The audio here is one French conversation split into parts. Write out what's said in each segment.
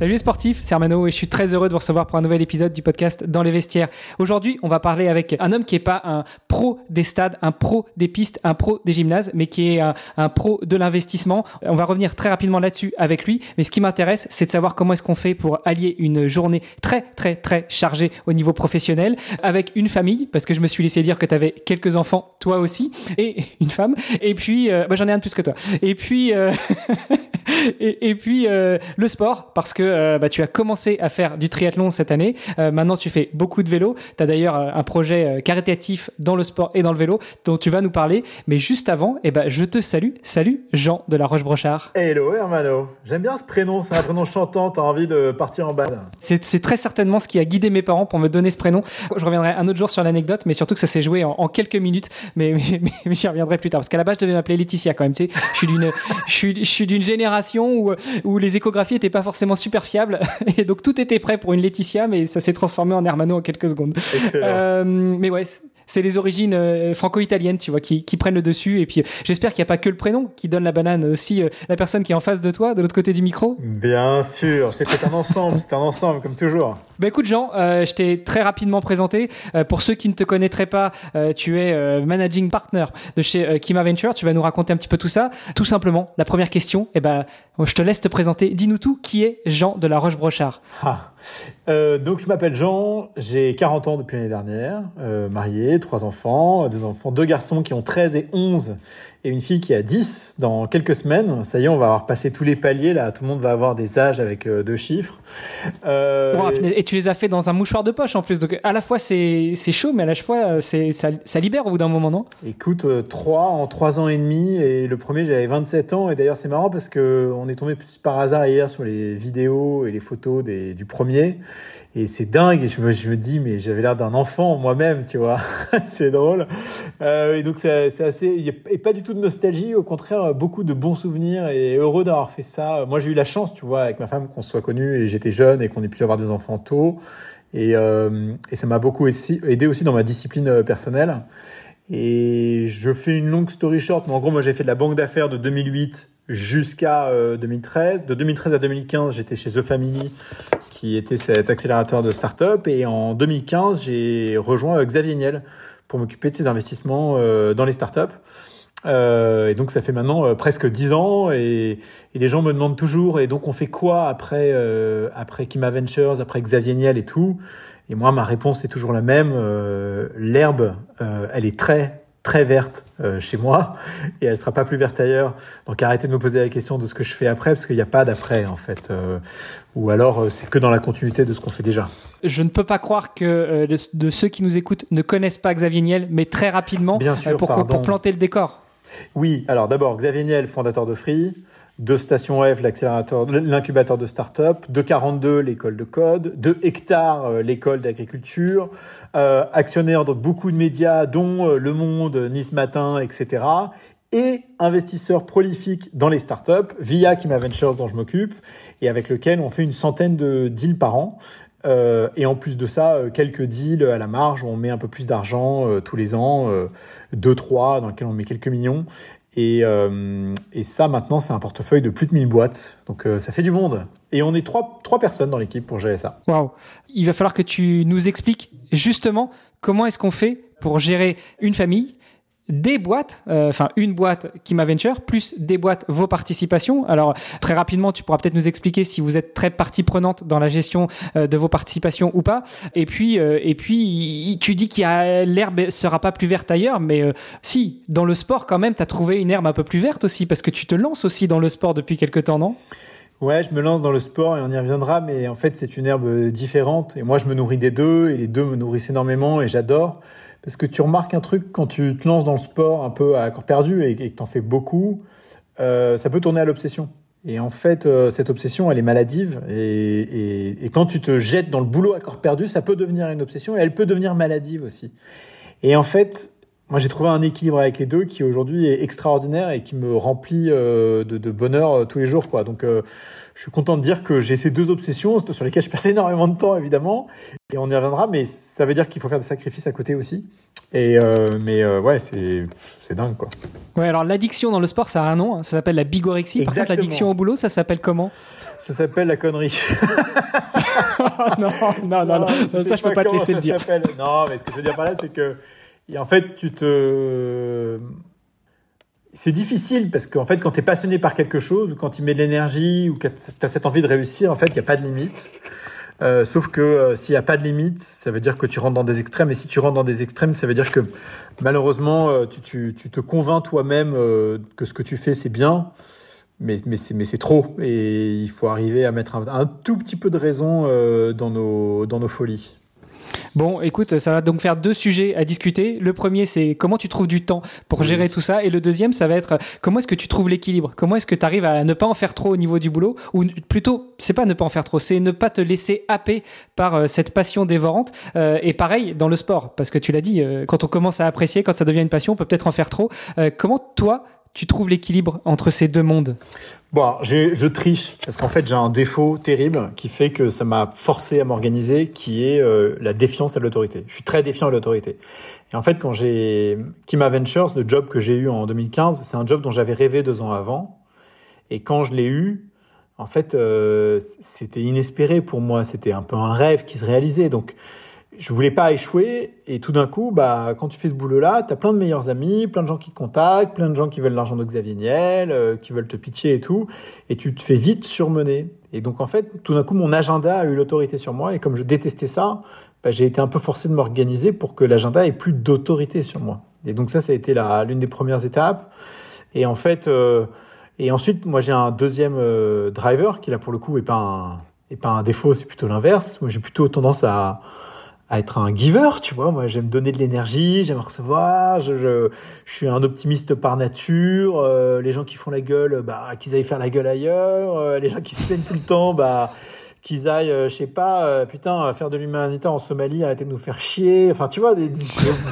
Salut les sportifs, c'est Armano et je suis très heureux de vous recevoir pour un nouvel épisode du podcast Dans les vestiaires. Aujourd'hui, on va parler avec un homme qui n'est pas un pro des stades, un pro des pistes, un pro des gymnases, mais qui est un, pro de l'investissement. On va revenir très rapidement là-dessus avec lui, mais ce qui m'intéresse, c'est de savoir comment est-ce qu'on fait pour allier une journée très très très chargée au niveau professionnel avec une famille, parce que je me suis laissé dire que tu avais quelques enfants, toi aussi, et une femme, et puis, euh, bah, j'en ai un de plus que toi. Et puis, euh, et, puis euh, le sport, parce que euh, bah, tu as commencé à faire du triathlon cette année. Euh, maintenant, tu fais beaucoup de vélo. Tu as d'ailleurs un projet caritatif dans le sport et dans le vélo dont tu vas nous parler. Mais juste avant, eh ben, je te salue. Salut Jean de la Roche-Brochard. Hello Hermano. J'aime bien ce prénom. C'est un prénom chantant. Tu as envie de partir en balade. C'est très certainement ce qui a guidé mes parents pour me donner ce prénom. Je reviendrai un autre jour sur l'anecdote, mais surtout que ça s'est joué en, quelques minutes. Mais, mais, j'y reviendrai plus tard. Parce qu'à la base, je devais m'appeler Laetitia quand même. Tu sais, je suis d'une génération où, où les échographies n'étaient pas forcément super fiable. Et donc tout était prêt pour une Laetitia, mais ça s'est transformé en Hermano en quelques secondes. Euh, mais ouais, c'est les origines euh, franco-italiennes, tu vois, qui, prennent le dessus. Et puis, j'espère qu'il n'y a pas que le prénom qui donne la banane, aussi euh, la personne qui est en face de toi, de l'autre côté du micro. Bien sûr, c'est un ensemble, c'est un ensemble, comme toujours. Bah écoute, Jean, je t'ai très rapidement présenté. pour ceux qui ne te connaîtraient pas, tu es managing partner de chez Kima Venture. Tu vas nous raconter un petit peu tout ça. Tout simplement, la première question, eh ben, je te laisse te présenter. Dis-nous tout, qui est Jean de la Roche-Brochard? Ah. Euh, donc je m'appelle Jean, j'ai 40 ans depuis l'année dernière, euh, marié, trois enfants, des enfants, deux garçons qui ont 13 et 11 et une fille qui a 10 dans quelques semaines. Ça y est, on va avoir passé tous les paliers là, tout le monde va avoir des âges avec euh, deux chiffres. et tu les as fait dans un mouchoir de poche en plus, donc à la fois c'est chaud, mais à la fois c'est ça, ça, libère au bout d'un moment, non? Écoute, trois en trois ans et demi et le premier j'avais 27 ans et d'ailleurs c'est marrant parce que on est tombé plus par hasard hier sur les vidéos et les photos des, du premier et c'est dingue, et je me, je me dis, mais j'avais l'air d'un enfant moi-même, tu vois. c'est drôle. Euh, et donc, c'est assez. Et pas du tout de nostalgie, au contraire, beaucoup de bons souvenirs et heureux d'avoir fait ça. Moi, j'ai eu la chance, tu vois, avec ma femme, qu'on se soit connus et j'étais jeune et qu'on ait pu avoir des enfants tôt. Et, euh, et ça m'a beaucoup aidé aussi dans ma discipline euh, personnelle. Et je fais une longue story short, mais en gros, moi, j'ai fait de la banque d'affaires de 2008 jusqu'à 2013. De 2013 à 2015, j'étais chez The Family qui était cet accélérateur de start-up. Et en 2015, j'ai rejoint Xavier Niel pour m'occuper de ses investissements euh, dans les startups. Euh, et donc ça fait maintenant euh, presque dix ans et, et, les gens me demandent toujours et donc on fait quoi après euh, après Kima Ventures, après Xavier Niel et tout? Et moi ma réponse est toujours la même. Euh, L'herbe, elle est très très verte euh, chez moi et elle sera pas plus verte ailleurs. Donc arrêtez de me poser la question de ce que je fais après parce qu'il n'y a pas d'après en fait. Euh, ou alors euh, c'est que dans la continuité de ce qu'on fait déjà. Je ne peux pas croire que de, ceux qui nous écoutent ne connaissent pas Xavier Niel, mais très rapidement Bien sûr, pour, pour, planter le décor. Oui, alors d'abord Xavier Niel, fondateur de Free. De Station F, l'accélérateur, l'incubateur de start-up, de 42, l'école de code, de Hectare, euh, l'école d'agriculture, euh, actionnaire dans beaucoup de médias, dont euh, Le Monde, Nice Matin, etc. Et investisseur prolifique dans les startups via Kima Ventures dont je m'occupe et avec lequel on fait une centaine de deals par an. Euh, et en plus de ça, quelques deals à la marge où on met un peu plus d'argent tous les ans, deux, trois, dans lesquels on met quelques millions. Et, et ça, maintenant, c'est un portefeuille de plus de 1000 boîtes. Donc, ça fait du monde. Et on est trois, trois personnes dans l'équipe pour gérer ça. Waouh Il va falloir que tu nous expliques justement comment est-ce qu'on fait pour gérer une famille, des boîtes, euh, enfin une boîte Kima Venture, plus des boîtes vos participations. Alors très rapidement, tu pourras peut-être nous expliquer si vous êtes très partie prenante dans la gestion euh, de vos participations ou pas. Et puis, euh, et puis tu dis qu'il l'herbe sera pas plus verte ailleurs, mais si dans le sport quand même, tu as trouvé une herbe un peu plus verte aussi parce que tu te lances aussi dans le sport depuis quelques temps, non? Ouais, je me lance dans le sport et on y reviendra, mais en fait c'est une herbe différente et moi je me nourris des deux et les deux me nourrissent énormément et j'adore. Parce que tu remarques un truc quand tu te lances dans le sport un peu à corps perdu et, que tu en fais beaucoup, euh, ça peut tourner à l'obsession. Et en fait, euh, cette obsession, elle est maladive. Et, et, quand tu te jettes dans le boulot à corps perdu, ça peut devenir une obsession et elle peut devenir maladive aussi. Et en fait, moi, j'ai trouvé un équilibre avec les deux qui aujourd'hui est extraordinaire et qui me remplit euh, de, de, bonheur tous les jours. Quoi. Donc, je suis content de dire que j'ai ces deux obsessions sur lesquelles je passe énormément de temps, évidemment, et on y reviendra, mais ça veut dire qu'il faut faire des sacrifices à côté aussi. Et euh, mais euh, ouais, c'est dingue quoi. Ouais, alors l'addiction dans le sport, ça a un nom, hein. ça s'appelle la bigorexie. Par contre, l'addiction au boulot, ça s'appelle comment? Ça s'appelle la connerie. non, non, non, non, ça je peux pas te laisser le dire. Non, mais ce que je veux dire par là, c'est que en fait, tu te c'est difficile parce qu'en fait, quand tu es passionné par quelque chose, ou quand tu mets de l'énergie, ou que tu as cette envie de réussir, en fait, il n'y a pas de limite. Euh, sauf que euh, s'il n'y a pas de limite, ça veut dire que tu rentres dans des extrêmes. Et si tu rentres dans des extrêmes, ça veut dire que malheureusement, euh, tu, te convaincs toi-même que ce que tu fais, c'est bien. Mais, c'est trop. Et il faut arriver à mettre un, tout petit peu de raison dans nos folies. Bon, écoute, ça va donc faire deux sujets à discuter. Le premier, c'est comment tu trouves du temps pour gérer tout ça. Et le deuxième, ça va être comment est-ce que tu trouves l'équilibre? Comment est-ce que tu arrives à ne pas en faire trop au niveau du boulot? Ou plutôt, c'est pas ne pas en faire trop, c'est ne pas te laisser happer par euh, cette passion dévorante. Euh, et pareil dans le sport, parce que tu l'as dit, euh, quand on commence à apprécier, quand ça devient une passion, on peut peut-être en faire trop. comment toi, tu trouves l'équilibre entre ces deux mondes? Bon, je triche parce qu'en fait j'ai un défaut terrible qui fait que ça m'a forcé à m'organiser, qui est euh, la défiance à l'autorité. Je suis très défiant à l'autorité. Et en fait, quand j'ai Kima Ventures, le job que j'ai eu en 2015, c'est un job dont j'avais rêvé deux ans avant. Et quand je l'ai eu, en fait, euh, c'était inespéré pour moi. C'était un peu un rêve qui se réalisait. Donc, je voulais pas échouer et tout d'un coup bah quand tu fais ce boulot là tu as plein de meilleurs amis plein de gens qui te contactent plein de gens qui veulent l'argent de Xavier Niel euh, qui veulent te pitcher et tout et tu te fais vite surmener. Et donc en fait tout d'un coup mon agenda a eu l'autorité sur moi et comme je détestais ça bah, j'ai été un peu forcé de m'organiser pour que l'agenda ait plus d'autorité sur moi. Et donc ça ça a été la l'une des premières étapes. Et en fait euh, et ensuite moi j'ai un deuxième euh, driver qui là pour le coup est pas un est pas un défaut c'est plutôt l'inverse. Moi j'ai plutôt tendance à à être un giver, tu vois. Moi, j'aime donner de l'énergie, j'aime recevoir. Je, je, je, suis un optimiste par nature. Euh, les gens qui font la gueule, bah, qu'ils aillent faire la gueule ailleurs. Euh, les gens qui se plaignent tout le temps, bah, qu'ils aillent, euh, je sais pas, putain, faire de l'humanité en Somalie, arrêter de nous faire chier. Enfin, tu vois, des,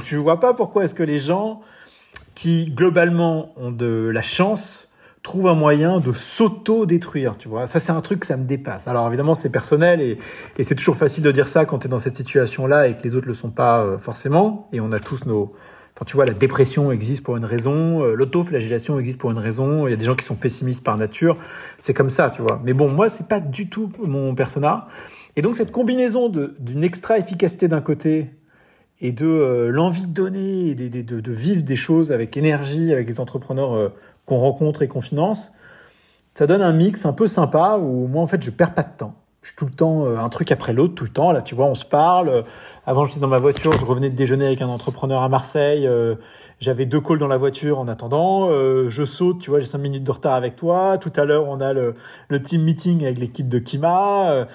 tu vois pas pourquoi est-ce que les gens qui globalement ont de la chance trouve un moyen de s'auto-détruire, tu vois. Ça, c'est un truc, ça me dépasse. Alors, évidemment, c'est personnel et, c'est toujours facile de dire ça quand tu es dans cette situation-là et que les autres le sont pas euh, forcément. Et on a tous nos... Enfin, tu vois, la dépression existe pour une raison, euh, l'autoflagellation existe pour une raison, il y a des gens qui sont pessimistes par nature. C'est comme ça, tu vois. Mais bon, moi, c'est pas du tout mon persona. Et donc, cette combinaison d'une extra efficacité d'un côté et de euh, l'envie de donner et de, vivre des choses avec énergie, avec les entrepreneurs qu'on rencontre et qu'on finance, ça donne un mix un peu sympa où moi, en fait, je perds pas de temps. Je suis tout le temps euh, un truc après l'autre, tout le temps. Là, tu vois, on se parle. Avant, j'étais dans ma voiture, je revenais de déjeuner avec un entrepreneur à Marseille. Euh, j'avais deux calls dans la voiture en attendant. Euh, je saute, tu vois, j'ai cinq minutes de retard avec toi. Tout à l'heure, on a le team meeting avec l'équipe de Kima.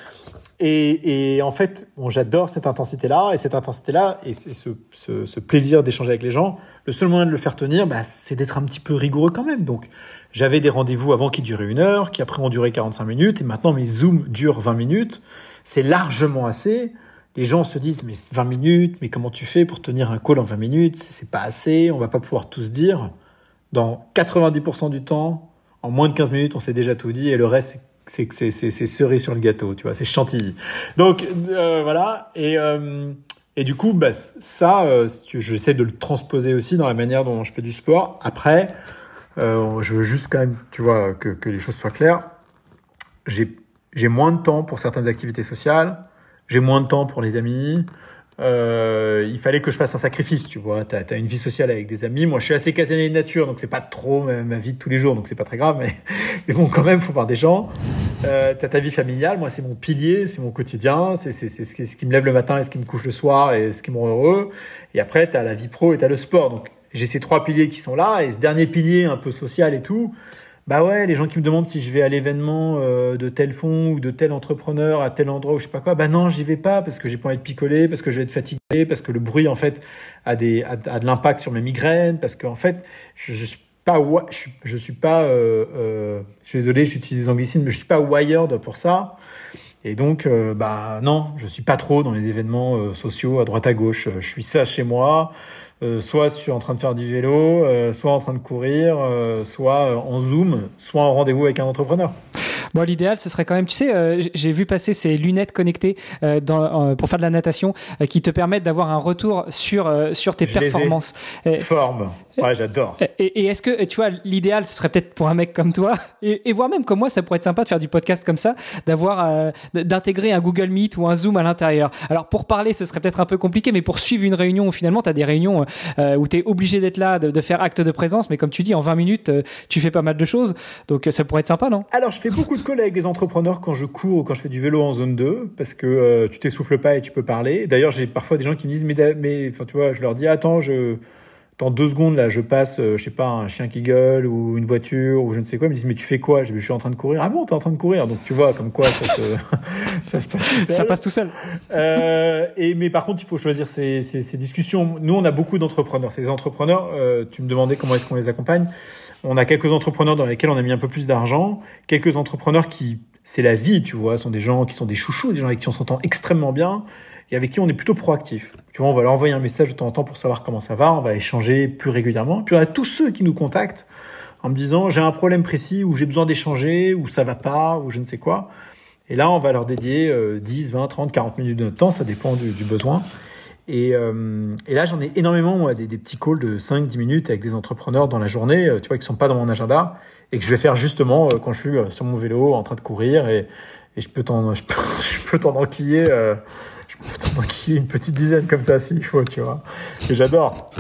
Et, en fait, j'adore cette intensité-là, et cette intensité-là, et, ce, ce, plaisir d'échanger avec les gens, le seul moyen de le faire tenir, bah, c'est d'être un petit peu rigoureux quand même. Donc, j'avais des rendez-vous avant qui duraient une heure, qui après ont duré 45 minutes, et maintenant mes Zooms durent 20 minutes. C'est largement assez. Les gens se disent, mais 20 minutes, mais comment tu fais pour tenir un call en 20 minutes? C'est pas assez, on va pas pouvoir tout se dire. Dans 90% du temps, en moins de 15 minutes, on s'est déjà tout dit, et le reste, c'est c'est c'est cerise sur le gâteau, tu vois, c'est chantilly. Donc euh, voilà et euh, et du coup, bah, ça, euh, j'essaie de le transposer aussi dans la manière dont je fais du sport. Après, je veux juste quand même, tu vois, que, que les choses soient claires. J'ai j'ai moins de temps pour certaines activités sociales, j'ai moins de temps pour les amis, euh, il fallait que je fasse un sacrifice, tu vois. Tu as, une vie sociale avec des amis. Moi, je suis assez casanier de nature, donc c'est pas trop ma, vie de tous les jours, donc c'est pas très grave. Mais, mais bon, quand même, faut voir des gens. Euh, tu as ta vie familiale. Moi, c'est mon pilier, c'est mon quotidien. C'est ce qui, ce qui me lève le matin et ce qui me couche le soir et ce qui me rend heureux. Et après, tu as la vie pro et tu as le sport. Donc, j'ai ces trois piliers qui sont là. Et ce dernier pilier, un peu social et tout, bah ouais, les gens qui me demandent si je vais à l'événement euh, de tel fonds ou de tel entrepreneur à tel endroit ou je sais pas quoi, bah non, j'y vais pas parce que j'ai pas envie de picoler, parce que je vais être fatigué, parce que le bruit en fait a des a, de l'impact sur mes migraines, parce qu'en fait je, je suis pas je, je suis pas euh, euh, je suis désolé, j'utilise des anglicismes, mais je suis pas wired pour ça. Et donc, euh, bah non, je suis pas trop dans les événements euh, sociaux à droite à gauche. Je suis ça chez moi. Euh, soit je suis en train de faire du vélo, euh, soit en train de courir, euh, soit en Zoom, soit en rendez-vous avec un entrepreneur. Bon, l'idéal, ce serait quand même, tu sais, j'ai vu passer ces lunettes connectées dans, pour faire de la natation qui te permettent d'avoir un retour sur, sur tes performances. Forme. Ouais, j'adore. Et, est-ce que, tu vois, l'idéal, ce serait peut-être pour un mec comme toi, et, et, voire même comme moi, ça pourrait être sympa de faire du podcast comme ça, d'avoir, euh, d'intégrer un Google Meet ou un Zoom à l'intérieur. Alors, pour parler, ce serait peut-être un peu compliqué, mais pour suivre une réunion, finalement, tu as des réunions euh, où tu es obligé d'être là, de, faire acte de présence, mais comme tu dis, en 20 minutes, euh, tu fais pas mal de choses. Donc, ça pourrait être sympa, non? Alors, je fais beaucoup de collègues, des entrepreneurs, quand je cours ou quand je fais du vélo en zone 2, parce que tu t'essouffles pas et tu peux parler. D'ailleurs, j'ai parfois des gens qui me disent, mais, mais enfin, tu vois, je leur dis, attends, je dans deux secondes, là, je passe, euh, je sais pas, un chien qui gueule ou une voiture ou je ne sais quoi. Ils me disent, mais tu fais quoi? Je suis en train de courir. Ah bon, t'es en train de courir. Donc tu vois, comme quoi ça, se, ça se passe tout seul. Ça passe tout seul. Euh, et, mais par contre, il faut choisir ces, ces, ces discussions. Nous, on a beaucoup d'entrepreneurs. Ces entrepreneurs, euh, tu me demandais comment est-ce qu'on les accompagne. On a quelques entrepreneurs dans lesquels on a mis un peu plus d'argent. Quelques entrepreneurs qui, c'est la vie, tu vois, sont des gens qui sont des chouchous, des gens avec qui on s'entend extrêmement bien et avec qui on est plutôt proactif. Tu vois, on va leur envoyer un message de temps en temps pour savoir comment ça va, on va échanger plus régulièrement. Puis on a tous ceux qui nous contactent en me disant j'ai un problème précis ou j'ai besoin d'échanger ou ça va pas ou je ne sais quoi. Et là, on va leur dédier 10, 20, 30, 40 minutes de notre temps, ça dépend du, besoin. Et, euh, et, là, j'en ai énormément, moi, des, petits calls de 5, 10 minutes avec des entrepreneurs dans la journée, euh, tu vois, qui sont pas dans mon agenda et que je vais faire justement euh, quand je suis sur mon vélo en train de courir et, je peux t'en, je peux t'en enquiller ait une petite dizaine comme ça s'il faut, tu vois. Et j'adore.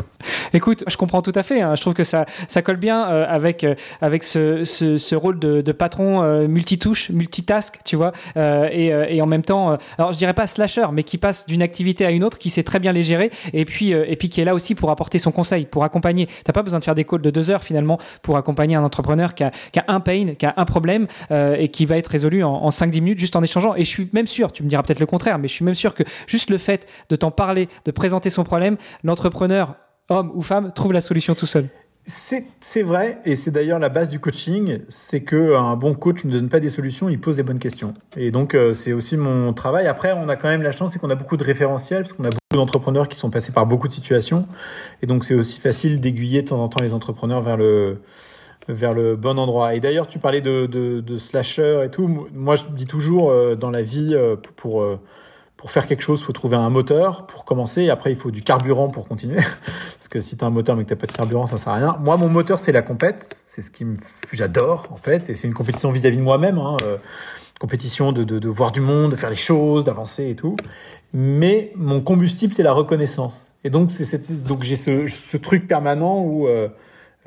Écoute, je comprends tout à fait. Hein. Je trouve que ça, ça colle bien euh, avec, euh, avec ce, ce, rôle de, patron euh, multitouche, multitask, tu vois. Et, et, en même temps, alors je dirais pas slasher, mais qui passe d'une activité à une autre, qui sait très bien les gérer, et puis, et puis qui est là aussi pour apporter son conseil, pour accompagner. T'as pas besoin de faire des calls de deux heures finalement pour accompagner un entrepreneur qui a, qui a un pain, qui a un problème et qui va être résolu en, en 5-10 minutes juste en échangeant. Et je suis même sûr, tu me diras peut-être le contraire, mais je suis même sûr que juste le fait de t'en parler, de présenter son problème, l'entrepreneur homme ou femme, trouve la solution tout seul. C'est vrai, et c'est d'ailleurs la base du coaching, c'est que un bon coach ne donne pas des solutions, il pose des bonnes questions. Et donc euh, c'est aussi mon travail. Après, on a quand même la chance, c'est qu'on a beaucoup de référentiels, parce qu'on a beaucoup d'entrepreneurs qui sont passés par beaucoup de situations, et donc c'est aussi facile d'aiguiller de temps en temps les entrepreneurs vers le vers le bon endroit. Et d'ailleurs, tu parlais de, de, de, slasher et tout. Moi, je dis toujours euh, dans la vie, euh, pour pour faire quelque chose, il faut trouver un moteur pour commencer. Et après, il faut du carburant pour continuer. Parce que si tu as un moteur mais que tu pas de carburant, ça sert à rien. Moi, mon moteur, c'est la compète. C'est ce qui me... j'adore, en fait. Et c'est une compétition vis-à-vis de moi-même. Hein. Euh, compétition de, de, de, voir du monde, de faire les choses, d'avancer et tout. Mais mon combustible, c'est la reconnaissance. Et donc, c'est donc j'ai ce, ce, truc permanent où euh,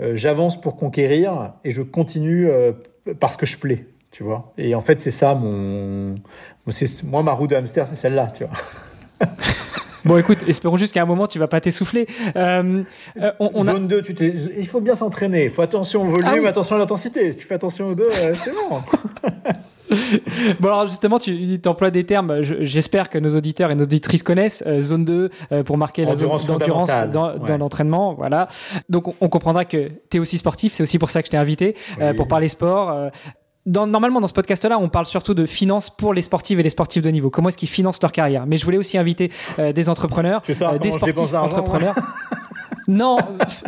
euh, j'avance pour conquérir et je continue euh, parce que je plais tu vois. Et en fait, c'est ça mon, moi ma roue de hamster, c'est celle-là, tu vois. Bon, écoute, espérons juste qu'à un moment, tu vas pas t'essouffler. Euh, euh on, Zone 2, tu il faut bien s'entraîner. Il faut attention au volume, ah attention à l'intensité. Si tu fais attention aux deux, euh, c'est bon. bon alors justement, tu emploies des termes, j'espère que nos auditeurs et nos auditrices connaissent, zone 2 euh, pour marquer la zone d'endurance dans, dans l'entraînement. Voilà. Donc on, comprendra que tu es aussi sportif, c'est aussi pour ça que je t'ai invité, pour parler sport. Dans, normalement, dans ce podcast-là, on parle surtout de finances pour les sportifs et les sportifs de niveau. Comment est-ce qu'ils financent leur carrière? Mais je voulais aussi inviter des entrepreneurs, des sportifs entrepreneurs. Non,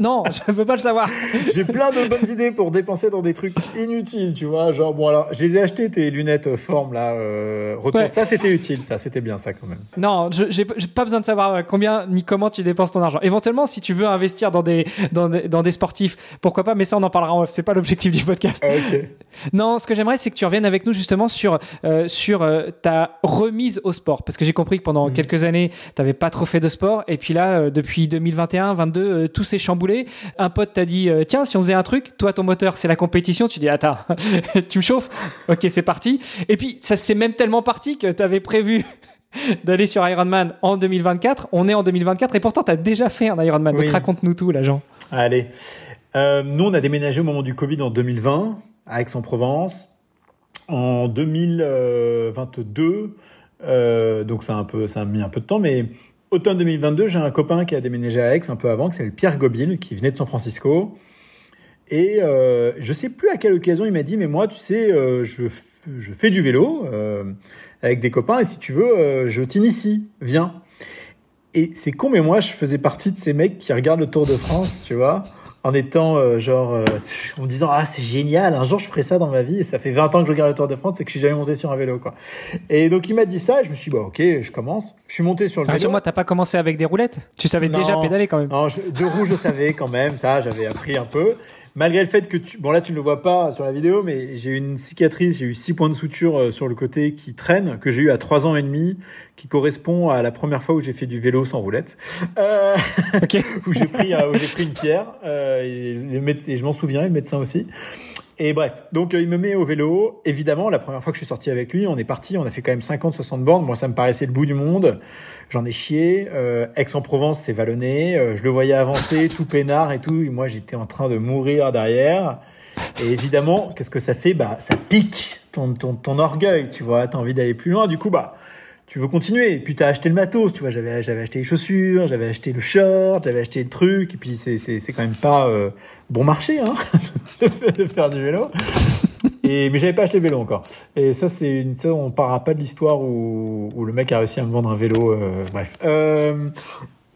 non, je veux pas le savoir. J'ai plein de bonnes idées pour dépenser dans des trucs inutiles, tu vois. Genre, bon, alors, je les ai acheté tes lunettes euh, forme, là. Euh, retour. Ça, c'était utile, ça. C'était bien, ça, quand même. Non, j'ai pas besoin de savoir euh, combien ni comment tu dépenses ton argent. Éventuellement, si tu veux investir dans des, dans des, dans des sportifs, pourquoi pas, mais ça, on en parlera en off. C'est pas l'objectif du podcast. Ok. Non, ce que j'aimerais, c'est que tu reviennes avec nous, justement, sur, sur ta remise au sport. Parce que j'ai compris que pendant mm. quelques années, tu n'avais pas trop fait de sport. Et puis là, depuis 2021, 22, euh, tout s'est chamboulé. Un pote t'a dit euh, tiens si on faisait un truc, toi ton moteur c'est la compétition, tu dis attends tu me chauffes, ok c'est parti. Et puis ça c'est même tellement parti que tu avais prévu d'aller sur Ironman en 2024. On est en 2024 et pourtant tu as déjà fait un Ironman. Donc raconte-nous tout là Jean. Allez, euh, nous on a déménagé au moment du Covid en 2020 à Aix-en-Provence. En 2022, donc ça a un peu, ça a mis un peu de temps, mais automne 2022, j'ai un copain qui a déménagé à Aix un peu avant, qui s'appelle Pierre Gobin, qui venait de San Francisco. Et euh, je sais plus à quelle occasion il m'a dit, mais moi, tu sais, euh, je, je, fais du vélo euh, avec des copains, et si tu veux, euh, je t'initie, viens. Et c'est con, mais moi, je faisais partie de ces mecs qui regardent le Tour de France, tu vois en étant euh, genre euh, en me disant ah c'est génial un jour je ferai ça dans ma vie. Et ça fait 20 ans que je regarde le Tour de France et que je suis jamais monté sur un vélo quoi. Et donc il m'a dit ça et je me suis dit bah ok je commence. Je suis monté sur le vélo. moi t'as pas commencé avec des roulettes? Tu savais déjà pédaler quand même. Non de roues je savais quand même ça j'avais appris un peu malgré le fait que tu, bon là tu ne le vois pas sur la vidéo, mais j'ai une cicatrice, j'ai eu six points de suture euh, sur le côté qui traînent, que j'ai eu à trois ans et demi, qui correspond à la première fois où j'ai fait du vélo sans roulette, euh, où j'ai pris, une pierre, euh, et, et, je m'en souviens, le médecin aussi. Et bref, donc euh, il me met au vélo. Évidemment, la première fois que je suis sorti avec lui, on est parti, on a fait quand même 50-60 bornes. Moi, ça me paraissait le bout du monde. J'en ai chié. Euh, Aix-en-Provence, c'est vallonné. Euh, je le voyais avancer, tout peinard et tout. Et moi, j'étais en train de mourir derrière. Et évidemment, qu'est-ce que ça fait? Bah, ça pique ton, ton, ton orgueil, tu vois. T'as envie d'aller plus loin. Du coup, bah, tu veux continuer. Et puis t'as acheté le matos, tu vois. J'avais j'avais acheté les chaussures, j'avais acheté le short, j'avais acheté le truc. Et puis c'est c'est c'est quand même pas euh, bon marché hein de faire du vélo. Et mais j'avais pas acheté le vélo encore. Et ça c'est une ça on parlera pas de l'histoire où où le mec a réussi à me vendre un vélo. Euh, bref. Euh,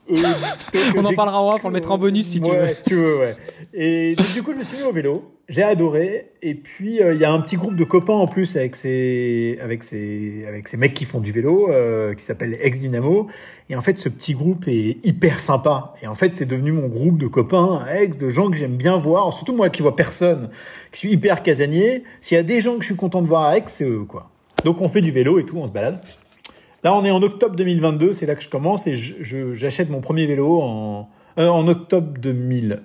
on en parlera en off, on le mettra en bonus si tu veux. Si tu veux, ouais. Et du coup, je me suis mis au vélo. J'ai adoré. Et puis, euh, il y a un petit groupe de copains en plus avec ces, avec ces, avec ces mecs qui font du vélo, euh, qui s'appelle Ex Dynamo. Et en fait, ce petit groupe est hyper sympa. Et en fait, c'est devenu mon groupe de copains, ex, de gens que j'aime bien voir. Surtout moi qui vois personne, qui suis hyper casanier. S'il y a des gens que je suis content de voir à Aix, c'est eux, quoi. Donc, on fait du vélo et tout, on se balade. Là, on est en octobre 2022, c'est là que je commence et j'achète mon premier vélo en, euh, en octobre 2000.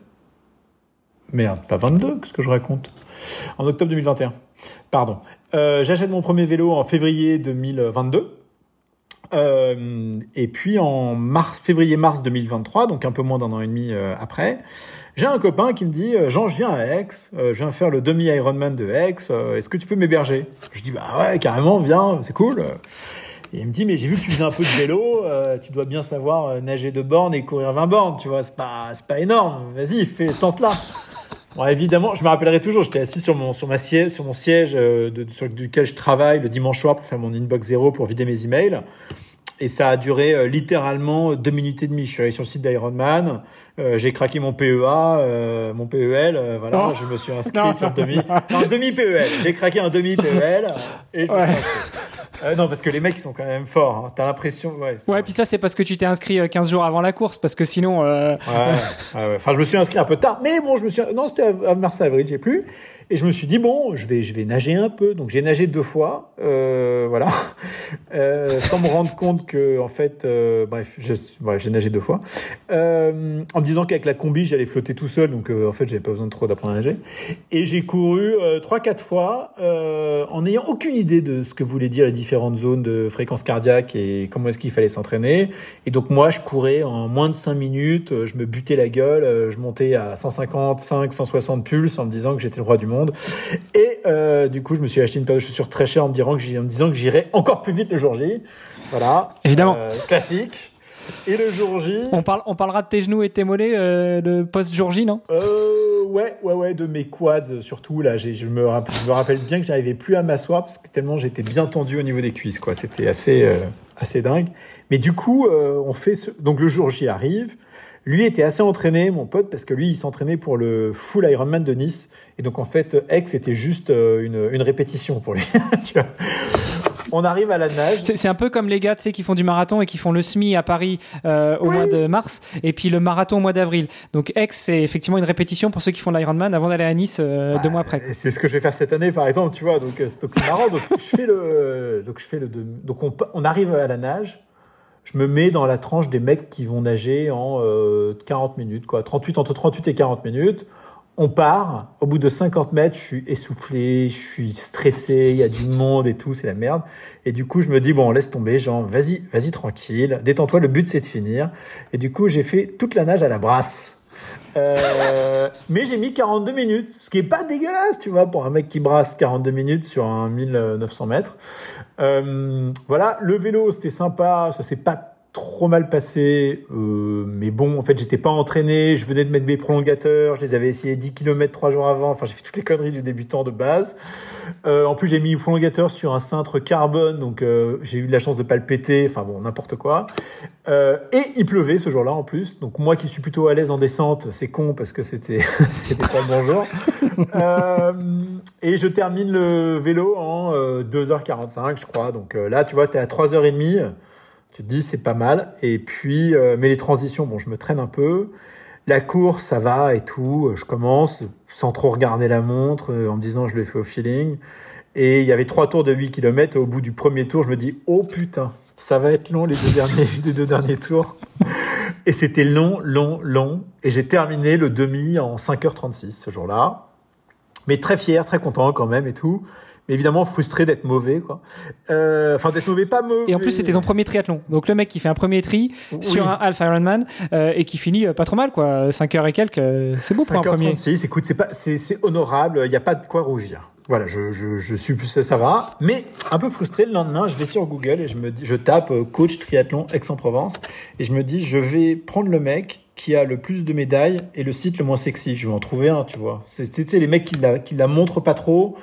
Merde, pas 22, qu'est-ce que je raconte? En octobre 2021. Pardon. Euh, j'achète mon premier vélo en février 2022. Euh, et puis en mars, février-mars 2023, donc un peu moins d'un an et demi euh, après, j'ai un copain qui me dit Jean, je viens à Aix, je viens faire le demi Ironman de Aix. Est-ce que tu peux m'héberger? Je dis bah ouais, carrément, viens, c'est cool. Et il me dit, mais j'ai vu que tu faisais un peu de vélo, euh, tu dois bien savoir euh, nager de bornes et courir 20 bornes, tu vois, c'est pas, pas énorme. Vas-y, fais, tente là. Bon, évidemment, je me rappellerai toujours, j'étais assis sur mon, sur ma siège, sur mon siège, euh, de, sur duquel je travaille le dimanche soir pour faire mon inbox zéro pour vider mes emails. Et ça a duré littéralement deux minutes et demie. Je suis allé sur le site d'Ironman, euh, j'ai craqué mon PEA, euh, mon PEL, voilà, je me suis inscrit sur demi, non, demi PEL. J'ai craqué un demi PEL et je ouais. Euh, non, parce que les mecs, ils sont quand même forts. Hein. T'as l'impression. Ouais, ouais, puis ça, c'est parce que tu t'es inscrit 15 euh, jours avant la course, parce que sinon. Euh... Ouais, ouais, Enfin, je me suis inscrit un peu tard, mais bon, je me suis. Non, c'était à mars-avril, j'ai plus. Et je me suis dit, bon, je vais, je vais nager un peu. Donc j'ai nagé deux fois, euh, voilà, euh, sans me rendre compte que, en fait, euh, bref, j'ai nagé deux fois, euh, en me disant qu'avec la combi, j'allais flotter tout seul. Donc euh, en fait, j'avais pas besoin de trop d'apprendre à nager. Et j'ai couru trois, quatre fois, en n'ayant aucune idée de ce que voulait dire différentes zones de fréquence cardiaque et comment est-ce qu'il fallait s'entraîner. Et donc moi, je courais en moins de 5 minutes, je me butais la gueule, je montais à 155, 160 pulses en me disant que j'étais le roi du monde. Et euh, du coup, je me suis acheté une paire de chaussures très chères en me, en me disant que j'irais encore plus vite le jour J. Voilà. Évidemment. Euh, classique. Et le jour J. On, parle, on parlera de tes genoux et tes mollets euh, le post-jour J, non? Euh, Ouais, ouais, ouais, de mes quads surtout. Là, je me, rappelle, je me rappelle bien que j'arrivais plus à m'asseoir parce que tellement j'étais bien tendu au niveau des cuisses, quoi. C'était assez, euh, assez dingue. Mais du coup, euh, on fait ce... donc le jour J arrive. Lui était assez entraîné, mon pote, parce que lui, il s'entraînait pour le full Ironman de Nice. Et donc, en fait, X était juste une, une répétition pour lui. tu vois on arrive à la nage. C'est un peu comme les gars tu sais, qui font du marathon et qui font le SMI à Paris euh, au mois de mars et puis le marathon au mois d'avril. Donc Aix, c'est effectivement une répétition pour ceux qui font l'Ironman avant d'aller à Nice euh, deux mois après. C'est ce que je vais faire cette année, par exemple, tu vois. Donc euh, c'est marrant. donc je fais le, donc je fais le, donc on, on arrive à la nage je me mets dans la tranche des mecs qui vont nager en 40 minutes, quoi. 38, entre 38 et 40 minutes. On part, au bout de 50 mètres, je suis essoufflé, je suis stressé, il y a du monde et tout, c'est la merde. Et du coup, je me dis, bon, laisse tomber, genre, vas-y, vas-y tranquille, détends-toi, le but c'est de finir. Et du coup, j'ai fait toute la nage à la brasse. Euh, mais j'ai mis 42 minutes, ce qui est pas dégueulasse, tu vois, pour un mec qui brasse 42 minutes sur un 1900 mètres. Euh, voilà, le vélo, c'était sympa, ça s'est pas trop mal passé, euh, mais bon, en fait, j'étais pas entraîné, je venais de mettre mes prolongateurs, je les avais essayé 10 km trois jours avant, enfin, j'ai fait toutes les conneries du débutant de base. Euh, en plus, j'ai mis mes prolongateurs sur un cintre carbone, donc euh, j'ai eu de la chance de pas le péter, enfin bon, n'importe quoi. Et il pleuvait ce jour-là en plus, donc moi qui suis plutôt à l'aise en descente, c'est con parce que c'était c'était pas bon jour. Et je termine le vélo en 2h45, je crois, donc là, tu vois, tu es à 3h30 tu te dis c'est pas mal. Et puis, euh, mais les transitions, bon, je me traîne un peu. La course, ça va et tout. Je commence sans trop regarder la montre, euh, en me disant je l'ai fait au feeling. Et il y avait trois tours de 8 km. Au bout du premier tour, je me dis oh putain, ça va être long les deux derniers, les deux derniers tours. et c'était long, long, long. Et j'ai terminé le demi en 5h36 ce jour-là. Mais très fier, très content quand même et tout mais évidemment frustré d'être mauvais quoi. Euh, enfin d'être mauvais pas mauvais. Et en plus c'était ton premier triathlon. Donc le mec qui fait un premier tri sur un half Ironman euh, et qui finit euh, pas trop mal quoi, 5 heures et quelques, euh, c'est beau pour un premier. écoute, c'est pas c'est honorable, il n'y a pas de quoi rougir. Voilà, je, je, je suis plus ça va, mais un peu frustré le lendemain, je vais sur Google et je me je tape coach triathlon Aix-en-Provence et je me dis je vais prendre le mec qui a le plus de médailles et le site le moins sexy. Je vais en trouver un, tu vois. C'est les mecs qui la, qui la montrent pas trop,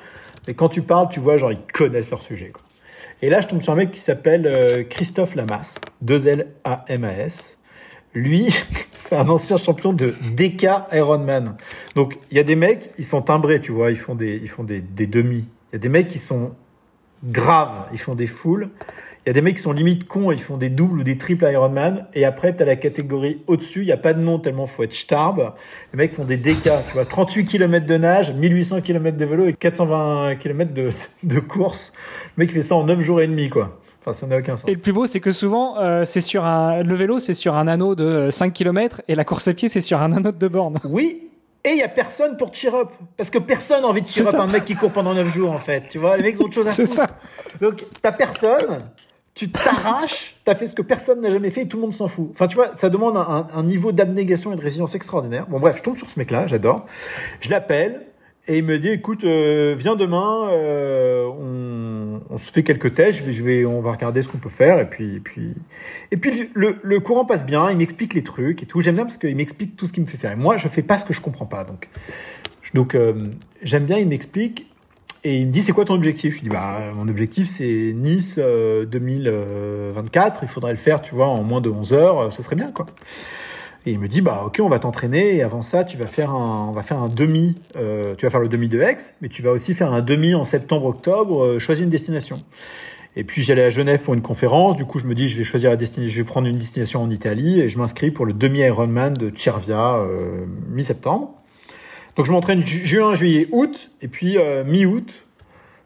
et quand tu parles, tu vois, genre, ils connaissent leur sujet. Et là, je tombe sur un mec qui s'appelle euh, Christophe Lamas, 2L-A-M-A-S. Lui, c'est un ancien champion de DK Ironman. Donc, il y a des mecs, ils sont timbrés, tu vois, ils font des, ils font des, des demi. Il y a des mecs qui sont graves, ils font des foules. Il y a des mecs qui sont limite cons, ils font des doubles ou des triples Ironman. Et après, tu as la catégorie au-dessus, il n'y a pas de nom tellement faut être starb. Les mecs font des DK, tu vois, 38 km de nage, 1800 km de vélo et 420 km de, de course. Le mec fait ça en 9 jours et demi, quoi. Enfin, ça n'a aucun sens. Et le plus beau, c'est que souvent, euh, c'est sur un, le vélo, c'est sur un anneau de 5 km et la course à pied, c'est sur un anneau de 2 bornes. Oui, et il y a personne pour cheer up. Parce que personne n'a envie de cheer up un mec qui court pendant 9 jours, en fait. Tu vois, les mecs ont autre chose à faire. C'est ça. Donc, t'as personne tu t'arraches, tu as fait ce que personne n'a jamais fait et tout le monde s'en fout. Enfin, tu vois, ça demande un, niveau d'abnégation et de résilience extraordinaire. Bon, bref, je tombe sur ce mec-là, j'adore. Je l'appelle et il me dit, écoute, euh, viens demain, euh, on, se fait quelques tests, je vais, je vais, on va regarder ce qu'on peut faire et puis, et puis, et puis le, le courant passe bien, il m'explique les trucs et tout. J'aime bien parce qu'il m'explique tout ce qu'il me fait faire. Et moi, je fais pas ce que je comprends pas, donc, donc euh, j'aime bien, il m'explique et il me dit, c'est quoi ton objectif? Je lui dis, bah, mon objectif, c'est Nice 2024. Euh, il faudrait le faire, tu vois, en moins de 11 heures. Euh, ça serait bien, quoi. Et il me dit, bah, ok, on va t'entraîner. Et avant ça, tu vas faire un, on va faire un demi. Euh, tu vas faire le demi de Aix, mais tu vas aussi faire un demi en septembre-octobre. Euh, choisis une destination. Et puis j'allais à Genève pour une conférence. Du coup, je me dis, je vais choisir la destination. Je vais prendre une destination en Italie et je m'inscris pour le demi Ironman de Cervia euh, mi-septembre. Donc je m'entraîne juin, juillet, août, et puis euh, mi-août,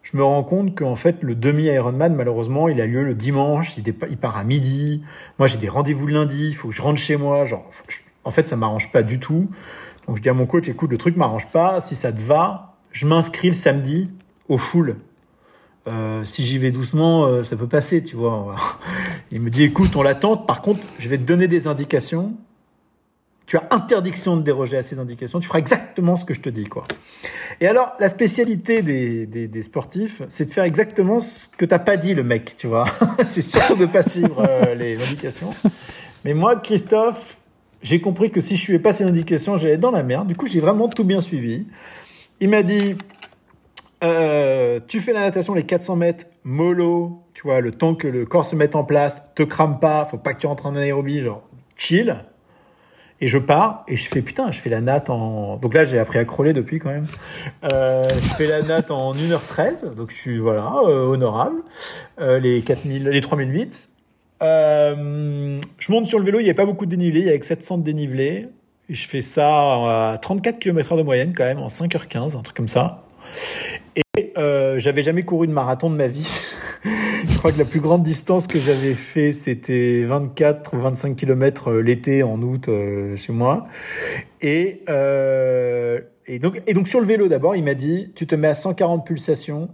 je me rends compte qu'en fait le demi Ironman malheureusement il a lieu le dimanche, il, il part à midi. Moi j'ai des rendez-vous le lundi, il faut que je rentre chez moi. Genre, en fait ça m'arrange pas du tout. Donc je dis à mon coach, écoute le truc m'arrange pas. Si ça te va, je m'inscris le samedi au full. euh, si j'y vais doucement, euh, ça peut passer, tu vois. Il me dit, écoute, on l'attend. Par contre, je vais te donner des indications. Tu as interdiction de déroger à ces indications. Tu feras exactement ce que je te dis, quoi. Et alors, la spécialité des, des, sportifs, c'est de faire exactement ce que t'as pas dit, le mec, tu vois. c'est surtout de pas suivre euh, les indications. Mais moi, Christophe, j'ai compris que si je suivais pas ces indications, j'allais dans la merde. Du coup, j'ai vraiment tout bien suivi. Il m'a dit, euh, tu fais la natation les 400 mètres, mollo, tu vois, le temps que le corps se mette en place, te crame pas, faut pas que tu rentres en aérobie, genre chill. Et je pars et je fais putain, je fais la natte en. Donc là, j'ai appris à crawler depuis quand même. Euh, je fais la natte en 1h13, donc je suis voilà euh, honorable. Euh, les 4000, les 3008. Euh, je monte sur le vélo, il n'y a pas beaucoup de dénivelé, il y a que 700 de dénivelé. Et je fais ça à 34 km/h de moyenne quand même, en 5h15, un truc comme ça. Et euh, j'avais jamais couru de marathon de ma vie. je crois que la plus grande distance que j'avais fait, c'était 24 ou 25 km l'été en août euh, chez moi. Et, euh, et, donc, et donc sur le vélo d'abord, il m'a dit, tu te mets à 140 pulsations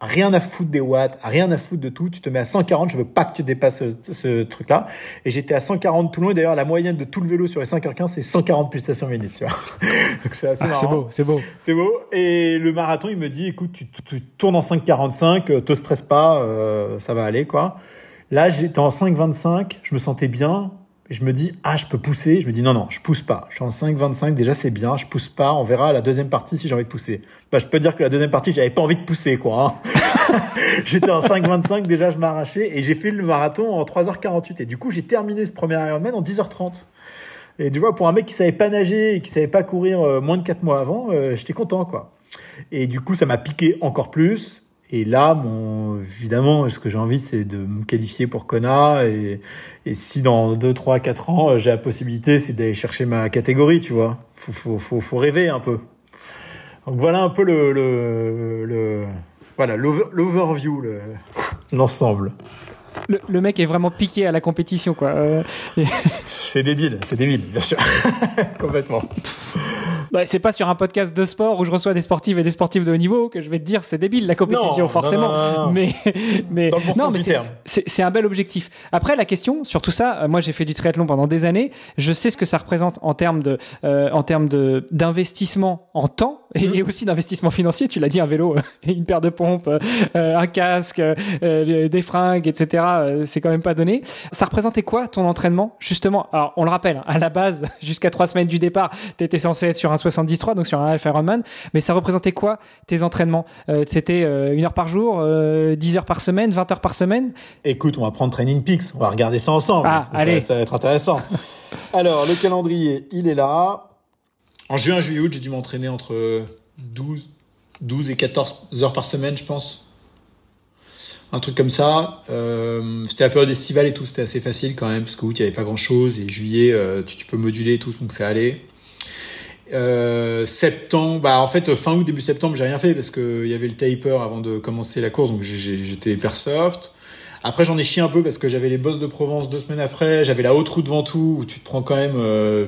rien à foutre des watts, rien à foutre de tout. Tu te mets à 140, je veux pas que tu dépasses ce, ce truc-là. Et j'étais à 140 tout le long. Et d'ailleurs, la moyenne de tout le vélo sur les 5h15, c'est 140 pulsations minutes, tu vois. Donc c'est assez Ah, c'est beau, c'est beau. C'est beau. Et le marathon, il me dit, écoute, tu, tu- tu tournes en 5,45, euh, te stresse pas, euh, ça va aller, quoi. Là, j'étais en 5,25, je me sentais bien. Je me dis, ah, je peux pousser. Je me dis, non, non, je pousse pas. Je suis en 5,25, déjà, c'est bien. Je pousse pas. On verra la deuxième partie si j'ai envie de pousser. Bah, je peux dire que la deuxième partie, j'avais pas envie de pousser, quoi. hein. J'étais en 5,25, déjà, je m'arrachais. Et j'ai fait le marathon en 3h48. Et du coup, j'ai terminé ce premier Ironman en 10h30. Et tu vois, pour un mec qui savait pas nager et qui savait pas courir euh, moins de 4 mois avant, euh, j'étais content, quoi. Et du coup, ça m'a piqué encore plus. Et là, mon, évidemment, ce que j'ai envie, c'est de me qualifier pour Kona. Et, et si dans 2, 3, 4 ans, j'ai la possibilité, c'est d'aller chercher ma catégorie, tu vois. Faut, faut, faut, faut rêver un peu. Donc voilà un peu le, le, le voilà, l'over- l'overview, le- l'ensemble. Le, le mec est vraiment piqué à la compétition, quoi. Euh, C'est débile, c'est débile, bien sûr. Complètement. Bah, c'est pas sur un podcast de sport où je reçois des sportifs et des sportifs de haut niveau que je vais te dire c'est débile la compétition, Non, forcément. non, non, non. Mais, mais, Dans le bon mais c'est- un bel objectif. Après, la question sur tout ça, euh, moi j'ai fait du triathlon pendant des années. Je sais ce que ça représente en termes de, euh, en termes de d'investissement en temps et, Mhm. et aussi d'investissement financier. Tu l'as dit, un vélo, euh, une paire de pompes, euh, un casque, euh, des fringues, etc. c'est quand même pas donné. Ça représentait quoi ton entraînement? Justement Alors, on le rappelle, hein, à la base, jusqu'à trois semaines du départ, tu étais censé être sur un 73, donc sur un Alpha Ironman. Mais ça représentait quoi tes entraînements? Euh, C'était euh, une heure par jour, euh, 10 heures par semaine, 20 heures par semaine? Écoute, on va prendre Training Peaks, on va regarder ça ensemble. Ah, ça, ça- allez. ça va être intéressant. Alors, le calendrier, il est là. En juin, juillet, août, j'ai dû m'entraîner entre 12, 12 et 14 heures par semaine, je pense. Un truc comme ça. Euh, c'était la période estivale et tout, c'était assez facile quand même, parce qu'août, il n'y avait pas grand-chose, et juillet, euh, tu, tu peux moduler et tout, donc ça allait. Euh, septembre, bah en fait fin août début septembre j'ai rien fait parce que il y avait le taper avant de commencer la course donc j'étais hyper soft. Après j'en ai chié un peu parce que j'avais les bosses de Provence deux semaines après, j'avais la haute route Ventoux où tu te prends quand même, euh,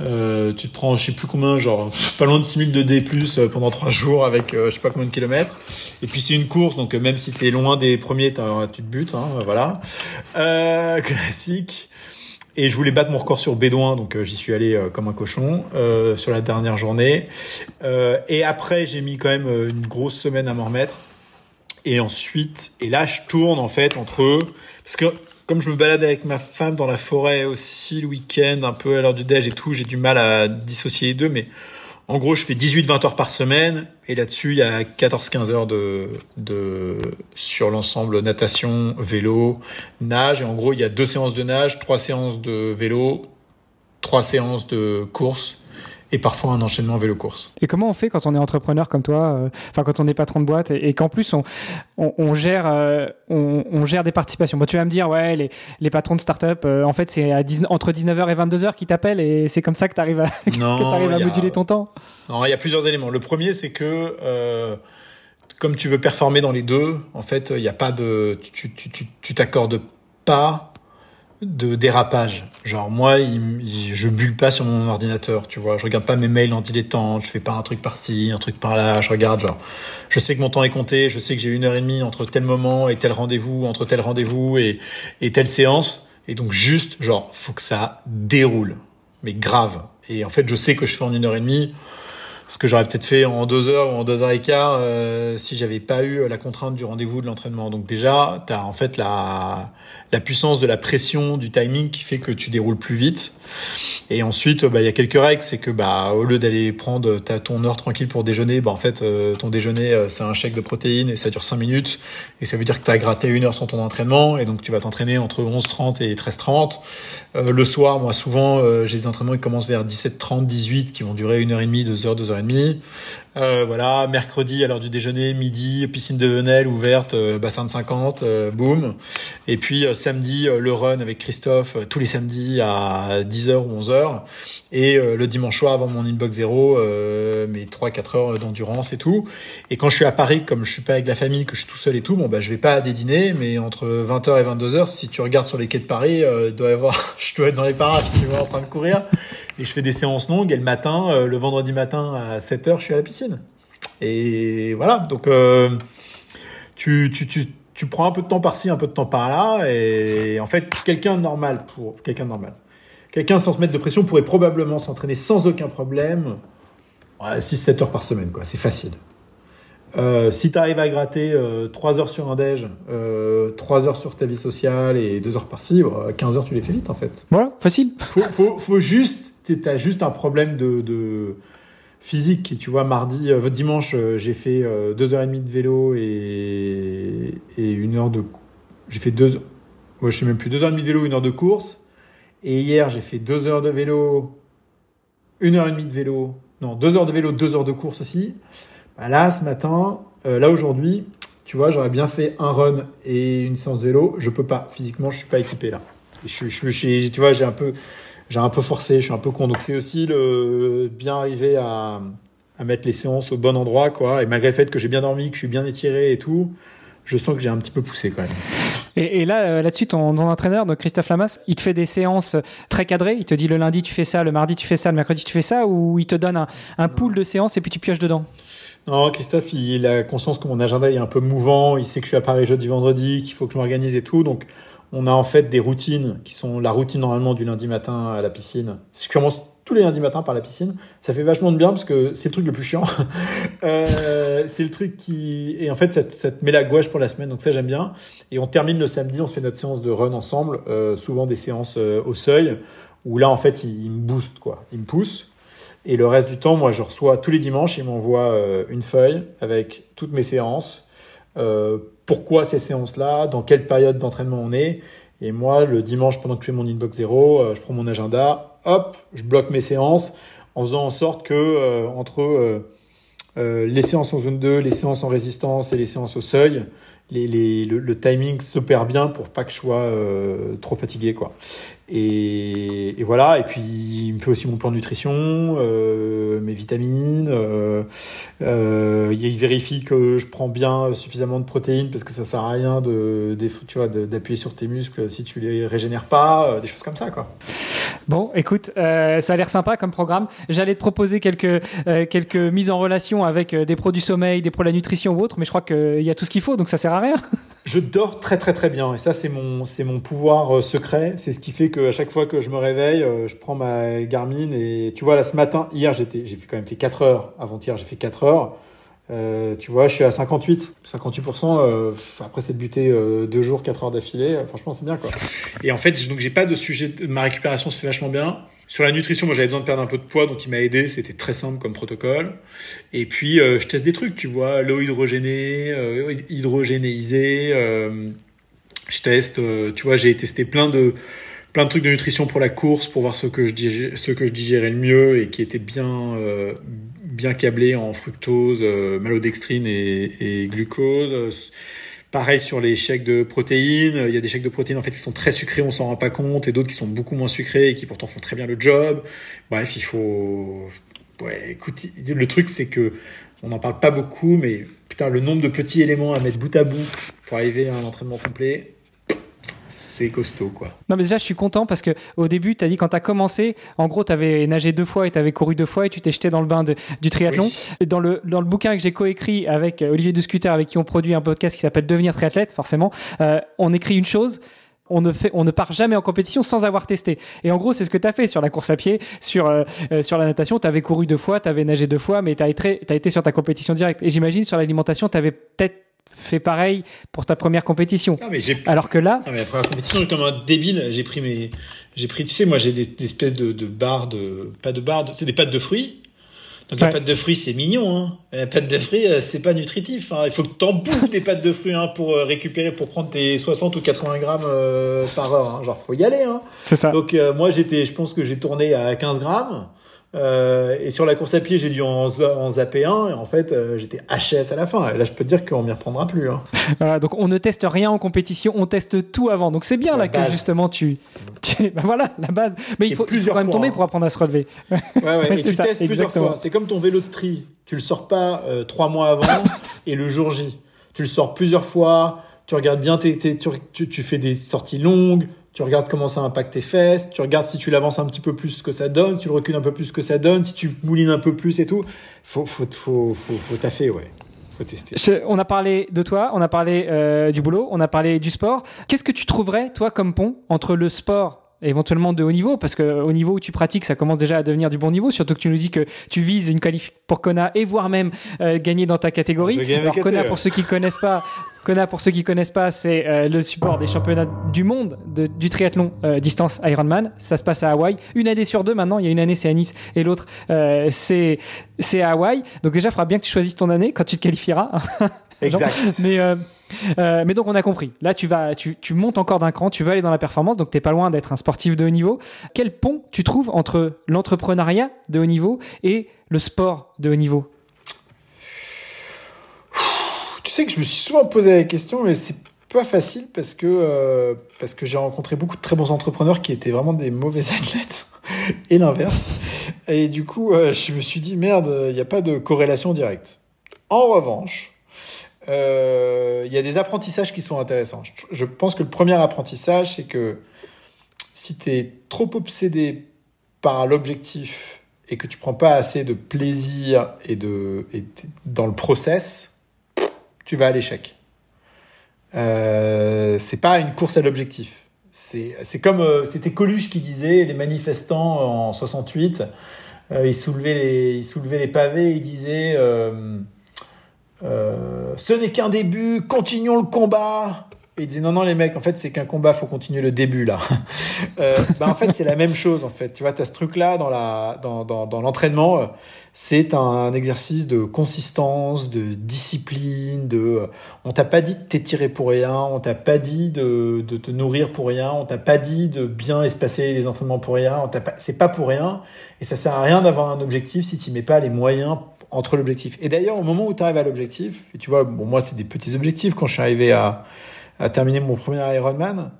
euh, tu te prends je sais plus combien genre pas loin de 6000 de D+ euh, pendant trois jours avec euh, je sais pas combien de kilomètres. Et puis c'est une course donc euh, même si t'es loin des premiers tu te butes hein, voilà. Euh, classique. Et je voulais battre mon record sur Bédouin, donc euh, j'y suis allé euh, comme un cochon euh, sur la dernière journée. Et après, j'ai mis quand même une grosse semaine à m'en remettre. Et ensuite, et là, je tourne en fait entre eux, parce que comme je me balade avec ma femme dans la forêt aussi le week-end, un peu à l'heure du déj et tout, j'ai du mal à dissocier les deux, mais en gros, je fais 18-20 heures par semaine, et là-dessus, il y a 14-15 heures de, sur l'ensemble natation, vélo, nage, et en gros, il y a deux séances de nage, trois séances de vélo, trois séances de course, et parfois un enchaînement vélo-course. Et comment on fait quand on est entrepreneur comme toi, euh, enfin quand on est patron de boîte et, et qu'en plus on, on, on gère, euh, on, on gère des participations? Bon, tu vas me dire, ouais, les, les patrons de start-up, euh, en fait, c'est à 10 entre 19h et 22h qui t'appellent et c'est comme ça que tu arrives à, Non, que t'arrives à il y a- moduler ton temps. Non, il y a plusieurs éléments. Le premier, c'est que euh, comme tu veux performer dans les deux, en fait, il n'y a pas de, tu tu tu tu t'accordes pas de dérapage. Genre moi, je bulle pas sur mon ordinateur, tu vois. Je regarde pas mes mails en dilettante, je fais pas un truc par-ci, un truc par-là. Je regarde genre, je sais que mon temps est compté, je sais que j'ai une heure et demie entre tel moment et tel rendez-vous, entre tel rendez-vous et, et telle séance. Et donc juste, genre, faut que ça déroule, mais grave. Et en fait, je sais que je fais en une heure et demie ce que j'aurais peut-être fait en deux heures ou en deux heures et quart euh, si j'avais pas eu la contrainte du rendez-vous de l'entraînement. Donc déjà, tu as en fait la, la puissance de la pression, du timing qui fait que tu déroules plus vite. Et ensuite, bah, il y a quelques règles, c'est que bah, au lieu d'aller prendre ta, ton heure tranquille pour déjeuner, bah, en fait, euh, ton déjeuner, euh, c'est un chèque de protéines et ça dure 5 minutes. Et ça veut dire que tu as gratté une heure sur ton entraînement et donc tu vas t'entraîner entre 11h30 et 13h30. Euh, le soir, moi, souvent, j'ai des entraînements qui commencent vers 17h30, 18 qui vont durer 1h30, 2h, 2h30. Euh, voilà, mercredi à l'heure du déjeuner, midi, piscine de Venelle ouverte, euh, bassin de 50, euh, boum. Et puis samedi, le run avec Christophe, tous les samedis à 10h ou 11h. Et le dimanche soir avant mon inbox zéro, mes 3-4 heures d'endurance et tout. Et quand je suis à Paris, comme je suis pas avec la famille, que je suis tout seul et tout, bon bah je vais pas à des dîners, mais entre 20h et 22h, si tu regardes sur les quais de Paris, doit avoir, je dois être dans les parages, tu vois, en train de courir et je fais des séances longues et le matin, euh, le vendredi matin à 7h, je suis à la piscine. Et voilà, donc euh, tu, tu, tu, tu prends un peu de temps par-ci, un peu de temps par-là et en fait, quelqu'un normal pour quelqu'un normal. Quelqu'un sans se mettre de pression pourrait probablement s'entraîner sans aucun problème 6-7 heures par semaine, quoi. C'est facile. Euh, si tu arrives à gratter euh, 3 heures sur un déj, euh, 3 heures sur ta vie sociale et 2 heures par-ci, 15 heures tu les fais vite en fait. Voilà, facile. Faut, faut, faut juste t'as juste un problème de, de physique. Tu vois, mardi, euh, dimanche, euh, j'ai fait euh, deux heures et demie de vélo et, et une heure de. J'ai fait deux. Moi, je sais même plus deux heures et demie de vélo, une heure de course. Et hier, j'ai fait deux heures de vélo, une heure et demie de vélo. Non, deux heures de vélo, deux heures de course aussi. Bah là, ce matin, là aujourd'hui, tu vois, j'aurais bien fait un run et une séance de vélo. Je peux pas. Physiquement, je suis pas équipé là. Je, je, je, tu vois, j'ai un peu j'ai un peu forcé, je suis un peu con. Donc c'est aussi le bien arriver à, à mettre les séances au bon endroit, quoi. Et malgré le fait que j'ai bien dormi, que je suis bien étiré et tout, je sens que j'ai un petit peu poussé quand même. Et, et là, euh, là-dessus, ton, ton, entraîneur, donc Christophe Lamas, il te fait des séances très cadrées. Il te dit le lundi tu fais ça, le mardi tu fais ça, le mercredi tu fais ça, ou il te donne un, un pool de séances et puis tu pioches dedans? Non, Christophe, il a conscience que mon agenda est un peu mouvant. Il sait que je suis à Paris jeudi, vendredi, qu'il faut que je m'organise et tout. Donc, on a en fait des routines qui sont la routine normalement du lundi matin à la piscine. Si je commence tous les lundis matins par la piscine, ça fait vachement de bien parce que c'est le truc le plus chiant. euh, c'est le truc qui et en fait ça, te met la gouache pour la semaine, donc ça j'aime bien. Et on termine le samedi, on se fait notre séance de run ensemble, euh, souvent des séances euh, au seuil où là en fait il, il, me booste quoi, il me pousse. Et le reste du temps, moi je reçois tous les dimanches, il m'envoie une feuille avec toutes mes séances. Pourquoi ces séances-là, dans quelle période d'entraînement on est. Et moi, le dimanche, pendant que je fais mon inbox zéro, euh, je prends mon agenda, hop, je bloque mes séances en faisant en sorte que euh, entre euh, les séances en zone 2, les séances en résistance et les séances au seuil, le, timing s'opère bien pour pas que je sois trop fatigué quoi. Et, voilà. Et puis il me fait aussi mon plan de nutrition, euh, mes vitamines. Euh, euh, il vérifie que je prends bien suffisamment de protéines parce que ça sert à rien de, d'appuyer sur tes muscles si tu les régénères pas, des choses comme ça quoi. Bon, écoute, ça a l'air sympa comme programme. J'allais te proposer quelques quelques mises en relation avec des produits sommeil, des produits de la nutrition ou autres, mais je crois qu'il y a tout ce qu'il faut, donc ça sert à rien. Je dors très très très bien et ça c'est mon c'est mon pouvoir secret. C'est ce qui fait que à chaque fois que je me réveille, je prends ma Garmin et tu vois là ce matin, hier j'étais j'ai quand même fait 4 heures. Avant-hier j'ai fait 4 heures. Euh, tu vois, je suis à 58, 58%. Euh, après cette butée euh, deux jours, 4 heures d'affilée, franchement c'est bien quoi. Et en fait, donc j'ai pas de sujet. Ma récupération se fait vachement bien. Sur la nutrition, moi j'avais besoin de perdre un peu de poids, donc il m'a aidé. C'était très simple comme protocole. Et puis je teste des trucs, tu vois, l'eau hydrogénée, hydrogénéisée. je teste, tu vois, j'ai testé plein de plein de trucs de nutrition pour la course, pour voir ce que je digérais, le mieux et qui était bien euh, bien câblé en fructose, euh, malodextrine et, glucose. Pareil sur les chèques de protéines. Il y a des chèques de protéines en fait qui sont très sucrés, on s'en rend pas compte, et d'autres qui sont beaucoup moins sucrés et qui pourtant font très bien le job. Bref, il faut. Ouais, écoute, le truc c'est que on n'en parle pas beaucoup, mais putain, le nombre de petits éléments à mettre bout à bout pour arriver à un entraînement complet, c'est costaud, quoi. Non, mais déjà, je suis content parce que au début, tu as dit quand tu as commencé, en gros, tu avais nagé deux fois et tu avais couru deux fois et tu t'es jeté dans le bain du triathlon. Dans le, dans le bouquin que j'ai coécrit avec euh, Olivier Duscuter, avec qui on produit un podcast qui s'appelle Devenir triathlète, forcément, euh, on écrit une chose. On ne, fait, on ne part jamais en compétition sans avoir testé. Et en gros, c'est ce que tu as fait sur la course à pied, sur, euh, sur la natation. Tu avais couru deux fois, tu avais nagé deux fois, mais tu as, as, été sur ta compétition directe. Et j'imagine sur l'alimentation, tu avais peut-être fait pareil pour ta première compétition. Mais Alors que là. Mais la première compétition, comme un débile, j'ai pris mes. J'ai pris, tu sais, moi j'ai des, espèces de, de barres de. Pas de barres, c'est des pâtes de fruits. Donc la pâte de fruits, c'est mignon. Hein. La pâte de fruits, euh, c'est pas nutritif. Hein. Il faut que tu en bouffes des pâtes de fruits hein, pour euh, récupérer, pour prendre tes 60 ou 80 grammes euh, par heure. Hein. Genre, faut y aller. Hein. C'est ça. Donc moi, j'étais, je pense que j'ai tourné à 15 grammes. Euh, et sur la course à pied, j'ai dû en, en zapper un. Et en fait, euh, j'étais HS à la fin. Et là, je peux te dire qu'on m'y reprendra plus. Hein. Voilà, donc on ne teste rien en compétition, on teste tout avant. Donc c'est bien là que justement tu. bah voilà, la base. Mais il faut, quand même tomber hein. pour apprendre à se relever. Ouais, ouais. et tu testes plusieurs fois. C'est comme ton vélo de tri. Tu le sors pas euh, trois mois avant et le jour J. Tu le sors plusieurs fois. Tu regardes bien tu, tu fais des sorties longues tu regardes comment ça impacte tes fesses, tu regardes si tu l'avances un petit peu plus que ça donne, si tu le recules un peu plus que ça donne, si tu moulines un peu plus et tout. Faut, faut, faut, faut, faut taffer, ouais. Faut tester. on a parlé de toi, on a parlé euh, du boulot, on a parlé du sport. Qu'est-ce que tu trouverais, toi, comme pont entre le sport éventuellement de haut niveau, parce qu'au niveau où tu pratiques, ça commence déjà à devenir du bon niveau, surtout que tu nous dis que tu vises une qualif pour Kona et voire même euh, gagner dans ta catégorie. Alors Kona, pour ceux qui connaissent pas, Kona, pour ceux qui connaissent pas, c'est euh, le support des championnats du monde du triathlon euh, distance Ironman. Ça se passe à Hawaï. Une année sur deux maintenant. Il y a une année c'est à Nice et l'autre c'est c'est à Hawaï. Donc déjà, il faudra bien que tu choisisses ton année quand tu te qualifieras. exact. Mais euh, mais donc on a compris. Là, tu vas, tu, montes encore d'un cran, tu vas aller dans la performance, donc tu n'es pas loin d'être un sportif de haut niveau. Quel pont tu trouves entre l'entrepreneuriat de haut niveau et le sport de haut niveau? Tu sais que je me suis souvent posé la question, mais c'est pas facile parce que euh, que j'ai rencontré beaucoup de très bons entrepreneurs qui étaient vraiment des mauvais athlètes et l'inverse. Et du coup, euh, je me suis dit merde, il n'y a pas de corrélation directe. En revanche, il euh, y a des apprentissages qui sont intéressants. Je, pense que le premier apprentissage, c'est que si tu es trop obsédé par l'objectif et que tu prends pas assez de plaisir et, de, dans le process, tu vas à l'échec. Euh, c'est pas une course à l'objectif. C'est comme euh, c'était Coluche qui disait les manifestants en 68, euh, ils, soulevaient les, ils soulevaient les pavés, ils disaient euh, ce n'est qu'un début, continuons le combat. Et il disait non non les mecs en fait c'est qu'un combat faut continuer le début là. euh, bah, en fait c'est la même chose en fait tu vois as ce truc là dans la dans, dans l'entraînement euh, c'est un, exercice de consistance de discipline de euh, on t'a pas dit de t'étirer pour rien on t'a pas dit de, de te nourrir pour rien on t'a pas dit de bien espacer les entraînements pour rien on t'a pas c'est pas pour rien et ça sert à rien d'avoir un objectif si tu mets pas les moyens entre l'objectif. Et d'ailleurs, au moment où tu arrives à l'objectif, et tu vois, bon, moi, c'est des petits objectifs quand je suis arrivé à, terminer mon premier Ironman.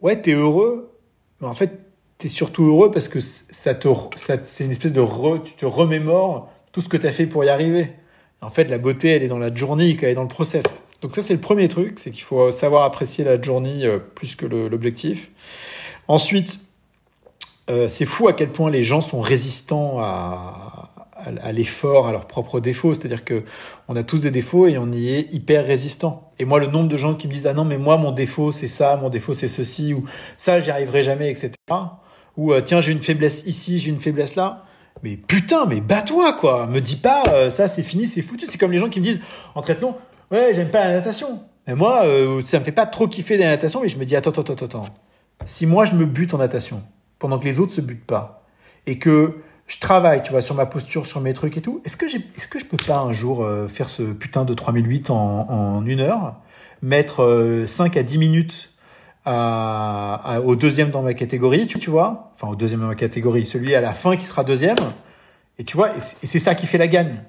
Ouais, tu es heureux, mais en fait, tu es surtout heureux parce que ça te, ça, c'est une espèce de re, tu te remémores tout ce que tu as fait pour y arriver. En fait, la beauté, elle est dans la journée, elle est dans le process. Donc ça, c'est le premier truc, c'est qu'il faut savoir apprécier la journée euh, plus que l'objectif. Ensuite, euh, c'est fou à quel point les gens sont résistants à, à, l'effort, à leurs propres défauts. C'est-à-dire que on a tous des défauts et on y est hyper résistant. Et moi, le nombre de gens qui me disent ah non mais moi mon défaut c'est ça, mon défaut c'est ceci ou ça j'y arriverai jamais, etc. Ou euh, tiens j'ai une faiblesse ici, j'ai une faiblesse là. Mais putain, mais bats-toi quoi. Me dis pas euh, ça c'est fini, c'est foutu. C'est comme les gens qui me disent en traitement ouais j'aime pas la natation. Mais moi euh, ça me fait pas trop kiffer la natation, mais je me dis attends attends attends attends. Si moi je me bute en natation pendant que les autres se butent pas et que je travaille, tu vois, sur ma posture, sur mes trucs et tout. Est-ce que, je peux pas un jour euh, faire ce putain de 3008 en, en une heure, mettre 5 euh, à 10 minutes au deuxième dans ma catégorie, tu, vois? Enfin, au deuxième dans ma catégorie, celui à la fin qui sera deuxième. Et tu vois, et c'est, ça qui fait la gagne.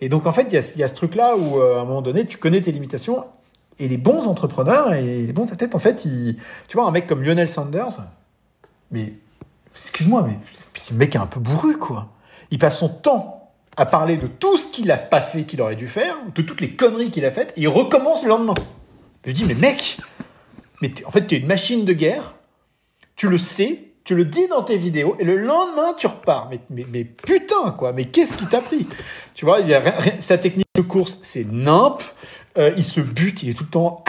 Et donc, en fait, il y a, ce truc-là où, euh, à un moment donné, tu connais tes limitations. Et les bons entrepreneurs et les bons athlètes, en fait, tu vois, un mec comme Lionel Sanders, mais excuse-moi, mais ce mec est un peu bourru, quoi. Il passe son temps à parler de tout ce qu'il n'a pas fait qu'il aurait dû faire, de toutes les conneries qu'il a faites, et il recommence le lendemain. Je dis, mais mec, mais en fait, tu es une machine de guerre, tu le sais, tu le dis dans tes vidéos, et le lendemain, tu repars. Mais, mais, putain, quoi, mais qu'est-ce qui t'a pris? Tu vois, a, sa technique de course, c'est nimp, euh, il se bute, il est tout le temps.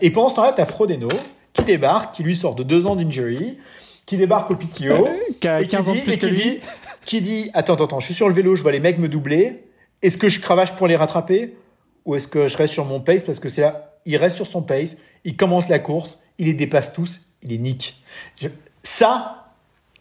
Et pendant ce temps-là, tu as Frodeno qui débarque, qui lui sort de deux ans d'injury, qui débarque au PTO, qui a 15 ans plus que lui. Dit, qui dit Attends, attends, attends, je suis sur le vélo, je vois les mecs me doubler. Est-ce que je cravache pour les rattraper Ou est-ce que je reste sur mon pace Parce que c'est là, il reste sur son pace, il commence la course, il les dépasse tous, il les nique. Ça,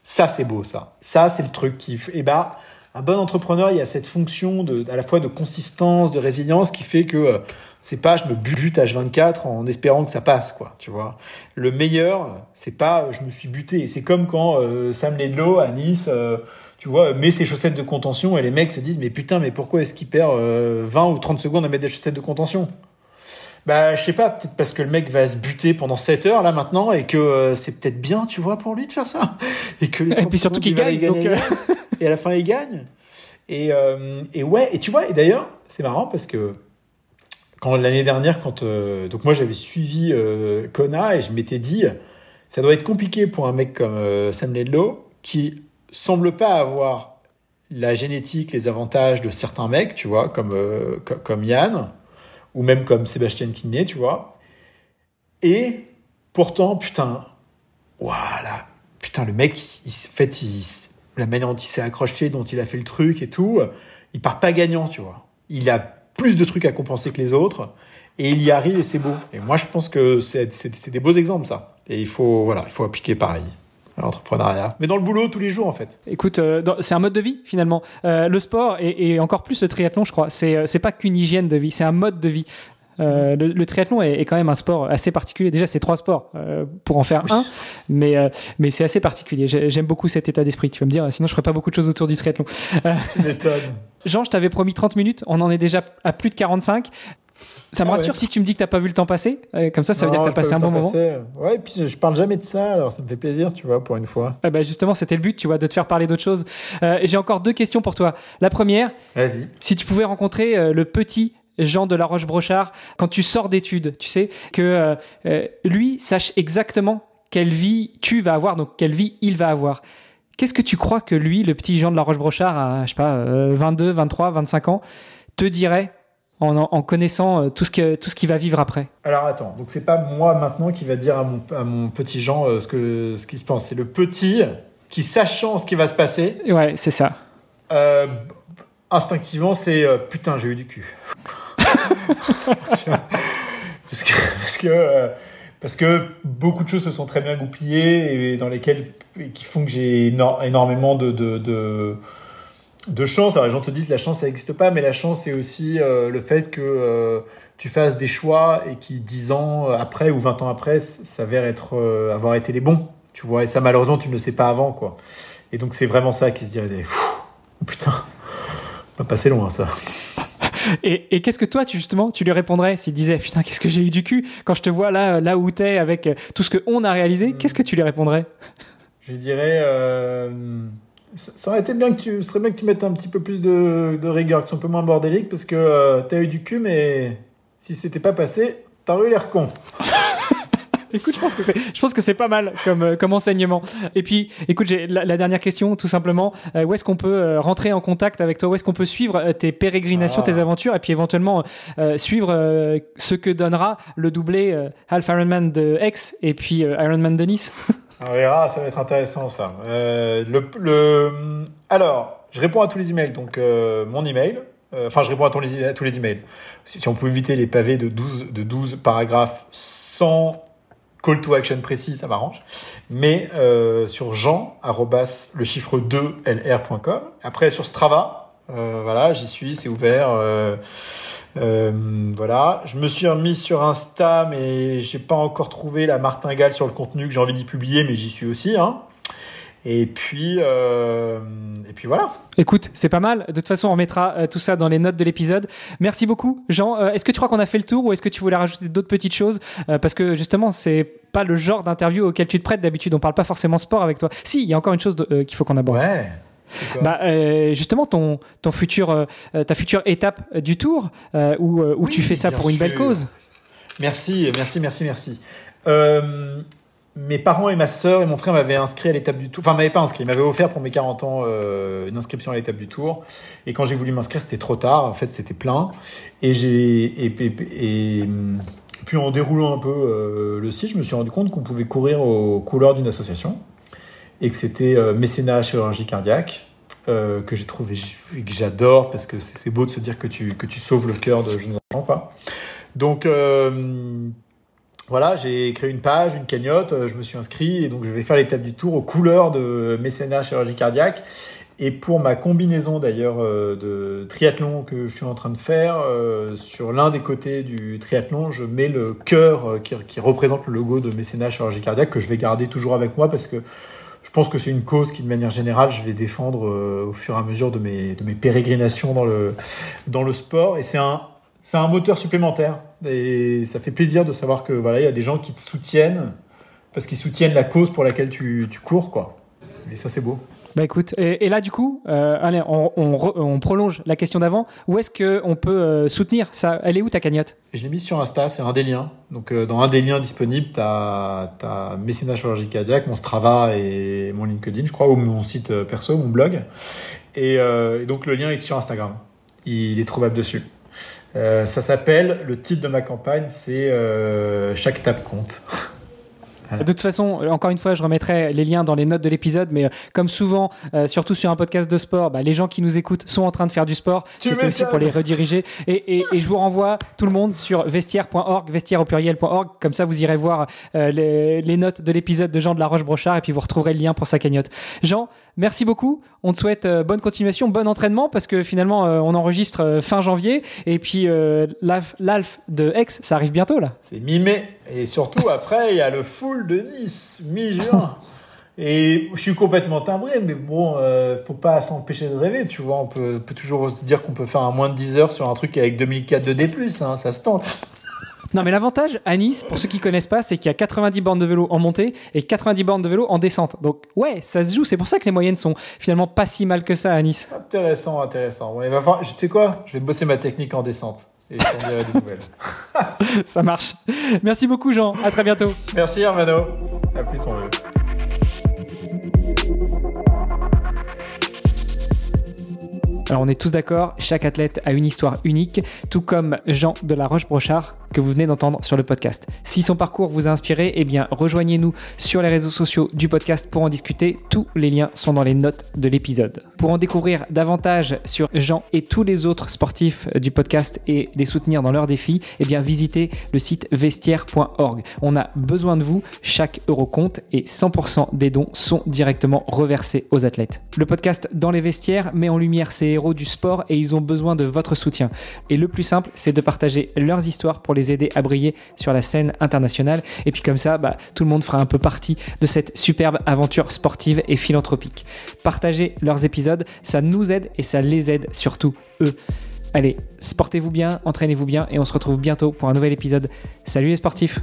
ça c'est beau, ça. Ça, c'est le truc qui. Et eh bah, un bon entrepreneur, il y a cette fonction de, à la fois de consistance, de résilience qui fait que euh, c'est pas je me bute H24 en espérant que ça passe, quoi, tu vois. Le meilleur, c'est pas je me suis buté. C'est comme quand euh, Sam Ledlow à Nice, euh, tu vois, met ses chaussettes de contention et les mecs se disent mais putain, mais pourquoi est-ce qu'il perd 20 ou 30 secondes à mettre des chaussettes de contention? Bah, je sais pas, peut-être parce que le mec va se buter pendant 7 heures là maintenant et que c'est peut-être bien, tu vois, pour lui de faire ça. Et que et puis surtout qu'il gagne. Donc et à la fin il gagne. Et, euh, et ouais, et tu vois, et d'ailleurs, c'est marrant parce que quand l'année dernière, quand euh, donc moi j'avais suivi euh, Kona et je m'étais dit, ça doit être compliqué pour un mec comme euh, Sam Ledlow qui semble pas avoir la génétique, les avantages de certains mecs, tu vois, comme, comme Yann, ou même comme Sébastien Kinney, tu vois. Et pourtant, putain, voilà, putain, le mec, il, en fait, il, la manière dont il s'est accroché, dont il a fait le truc et tout, il part pas gagnant, tu vois. Il a plus de trucs à compenser que les autres et il y arrive et c'est beau. Et moi, je pense que c'est des beaux exemples, ça. Et il faut, voilà, il faut appliquer pareil l'entrepreneuriat. Mais dans le boulot, tous les jours, en fait. Écoute, euh, c'est un mode de vie, finalement. Euh, le sport et, encore plus le triathlon, je crois, c'est euh, pas qu'une hygiène de vie, c'est un mode de vie. Euh, le, triathlon est, quand même un sport assez particulier. Déjà, c'est trois sports euh, pour en faire un, mais, euh, mais c'est assez particulier. J'aime beaucoup cet état d'esprit. Tu vas me dire, sinon je ferais pas beaucoup de choses autour du triathlon. tu m'étonnes. Jean, je t'avais promis 30 minutes. On en est déjà à plus de 45. Ça me ah rassure si tu me dis que t'as pas vu le temps passer. comme ça, ça veut dire que t'as passé un bon moment. Ouais, et puis je parle jamais de ça, alors ça me fait plaisir, tu vois, pour une fois. Bah justement, c'était le but, tu vois, de te faire parler d'autres choses. J'ai encore deux questions pour toi. La première, si tu pouvais rencontrer le petit Jean de la Roche-Brochard, quand tu sors d'études, tu sais, que euh, euh, lui sache exactement quelle vie tu vas avoir, donc quelle vie il va avoir. Qu'est-ce que tu crois que lui, le petit Jean de la Roche-Brochard, à, je sais pas, 22, 23, 25 ans, te dirait en, connaissant euh, tout ce, que, tout ce qu'il va vivre après? Alors attends, donc c'est pas moi maintenant qui va dire à mon, à mon petit Jean ce que ce qu'il se pense, c'est le petit qui sachant ce qui va se passer. Ouais, c'est ça. instinctivement, c'est putain, j'ai eu du cul parce que, euh, parce que beaucoup de choses se sont très bien goupillées et dans lesquelles qui font que j'ai énormément de, chance. Alors les gens te disent la chance ça n'existe pas, mais la chance c'est aussi euh, le fait que euh, tu fasses des choix et qui 10 ans après ou 20 ans après s'avèrent être avoir été les bons. Tu vois, et ça malheureusement tu ne le sais pas avant quoi. Et donc c'est vraiment ça qui se dirait putain, on va passer loin ça. Et, qu'est-ce que toi, tu, justement, tu lui répondrais s'il disait Putain, qu'est-ce que j'ai eu du cul quand je te vois là, là où t'es avec euh, tout ce qu'on a réalisé hmm. Qu'est-ce que tu lui répondrais? Je dirais euh, Ça aurait été bien que tu, serait bien que tu mettes un petit peu plus de, rigueur, que tu sois un peu moins bordélique, parce que euh, t'as eu du cul, mais si c'était pas passé, t'aurais eu l'air con. écoute, je pense que c'est, je pense que c'est pas mal comme, euh, comme enseignement. Et puis, écoute, j'ai la, dernière question, tout simplement. Euh, où est-ce qu'on peut euh, rentrer en contact avec toi? Où est-ce qu'on peut suivre tes pérégrinations, tes ah. aventures, et puis éventuellement suivre ce que donnera le doublé Half Ironman de X et puis Ironman de Nice? On verra, ça va être intéressant ça. le, le, Alors, je réponds à tous les emails. Donc, mon email, enfin, je réponds à, tous les, à tous les emails. Si, on pouvait éviter les pavés de 12, de 12 paragraphes sans call to action précis, ça m'arrange. Mais euh, sur jean, le chiffre 2, lr.com. Après, sur Strava, euh, voilà, j'y suis, c'est ouvert. Euh, voilà, je me suis remis sur Insta, mais j'ai pas encore trouvé la martingale sur le contenu que j'ai envie d'y publier, mais j'y suis aussi. Hein. Et puis, euh, et puis voilà. Écoute, c'est pas mal. De toute façon, on mettra euh, tout ça dans les notes de l'épisode. Merci beaucoup, Jean. Euh, est-ce que tu crois qu'on a fait le tour ou est-ce que tu voulais rajouter d'autres petites choses? Parce que justement, c'est pas le genre d'interview auquel tu te prêtes d'habitude. On parle pas forcément sport avec toi. Si, il y a encore une chose qu'il faut qu'on aborde. Ouais. Bah, justement, ton, ton futur, ta future étape du tour où, où tu fais ça pour une belle cause. Merci, merci, merci, merci. Mes parents et ma sœur et mon frère m'avaient inscrit à l'étape du tour. Enfin, m'avaient pas inscrit, ils m'avaient offert pour mes 40 ans euh, une inscription à l'étape du tour. Et quand j'ai voulu m'inscrire, c'était trop tard. En fait, c'était plein. Et j'ai et, puis en déroulant un peu euh, le site, je me suis rendu compte qu'on pouvait courir aux couleurs d'une association et que c'était euh, mécénat chirurgie cardiaque. que j'ai trouvé et que j'adore parce que c'est beau de se dire que tu, que tu sauves le cœur de jeunes enfants. Quoi. Donc, voilà, j'ai créé une page, une cagnotte, euh, je me suis inscrit et donc je vais faire l'étape du tour aux couleurs de mécénat chirurgie cardiaque. Et pour ma combinaison d'ailleurs euh, de triathlon que je suis en train de faire, euh, sur l'un des côtés du triathlon, je mets le cœur qui, représente le logo de mécénat chirurgie cardiaque que je vais garder toujours avec moi parce que je pense que c'est une cause qui de manière générale je vais défendre au fur et à mesure de mes, de mes pérégrinations dans le, dans le sport. Et c'est un, c'est un moteur supplémentaire. Et ça fait plaisir de savoir que voilà, il y a des gens qui te soutiennent parce qu'ils soutiennent la cause pour laquelle tu, tu cours, quoi. Et ça, c'est beau. Bah écoute, et, là du coup, euh, allez, on, on, prolonge la question d'avant. Où est-ce qu'on peut euh, soutenir ça? Elle est où ta cagnotte? Je l'ai mise sur Insta, c'est un des liens. Donc euh, dans un des liens disponibles, tu as, as Mécénat Chirurgie Cardiaque, mon Strava et mon LinkedIn, je crois, ou mon site perso, mon blog. Et, et donc le lien est sur Instagram. Il est trouvable dessus. Euh, ça s'appelle, le titre de ma campagne, c'est euh, Chaque étape compte. De toute façon, encore une fois, je remettrai les liens dans les notes de l'épisode, mais euh, comme souvent, surtout sur un podcast de sport, bah, les gens qui nous écoutent sont en train de faire du sport. C'est aussi pour les rediriger. Et, je vous renvoie tout le monde sur vestiaire.org, vestiaire au pluriel.org. Comme ça, vous irez voir les, les, notes de l'épisode de Jean de la Roche-Brochard et puis vous retrouverez le lien pour sa cagnotte. Jean, merci beaucoup. On te souhaite euh, bonne continuation, bon entraînement parce que finalement euh, on enregistre euh, fin janvier et puis l'Alf de Aix, ça arrive bientôt là. C'est mi-mai et surtout après il y a le full de Nice, mi-juin. Et je suis complètement timbré, mais bon, faut pas s'empêcher de rêver, tu vois. On peut, toujours se dire qu'on peut faire un moins de 10 heures sur un truc avec 2004 de D+, hein, ça se tente. Non, mais l'avantage à Nice, pour ceux qui connaissent pas, c'est qu'il y a 90 bornes de vélo en montée et 90 bornes de vélo en descente. Donc, ouais, ça se joue. C'est pour ça que les moyennes sont finalement pas si mal que ça à Nice. Intéressant, intéressant. Ouais, va tu sais quoi? Je vais bosser ma technique en descente. Et je t'en des nouvelles. ça marche. Merci beaucoup, Jean. À très bientôt. Merci, Armano. À plus, on veut. Alors on est tous d'accord, chaque athlète a une histoire unique, tout comme Jean de la Roche-Brochard que vous venez d'entendre sur le podcast. Si son parcours vous a inspiré, eh bien rejoignez-nous sur les réseaux sociaux du podcast pour en discuter. Tous les liens sont dans les notes de l'épisode. Pour en découvrir davantage sur Jean et tous les autres sportifs du podcast et les soutenir dans leurs défis, eh bien visitez le site vestiaire.org. On a besoin de vous, chaque euro compte et 100% des dons sont directement reversés aux athlètes. Le podcast Dans les vestiaires met en lumière ces héros du sport et ils ont besoin de votre soutien. Et le plus simple, c'est de partager leurs histoires pour aider à briller sur la scène internationale. Et puis comme ça, bah, tout le monde fera un peu partie de cette superbe aventure sportive et philanthropique. Partagez leurs épisodes, ça nous aide et ça les aide surtout eux. Allez, sportez-vous bien, entraînez-vous bien et on se retrouve bientôt pour un nouvel épisode. Salut les sportifs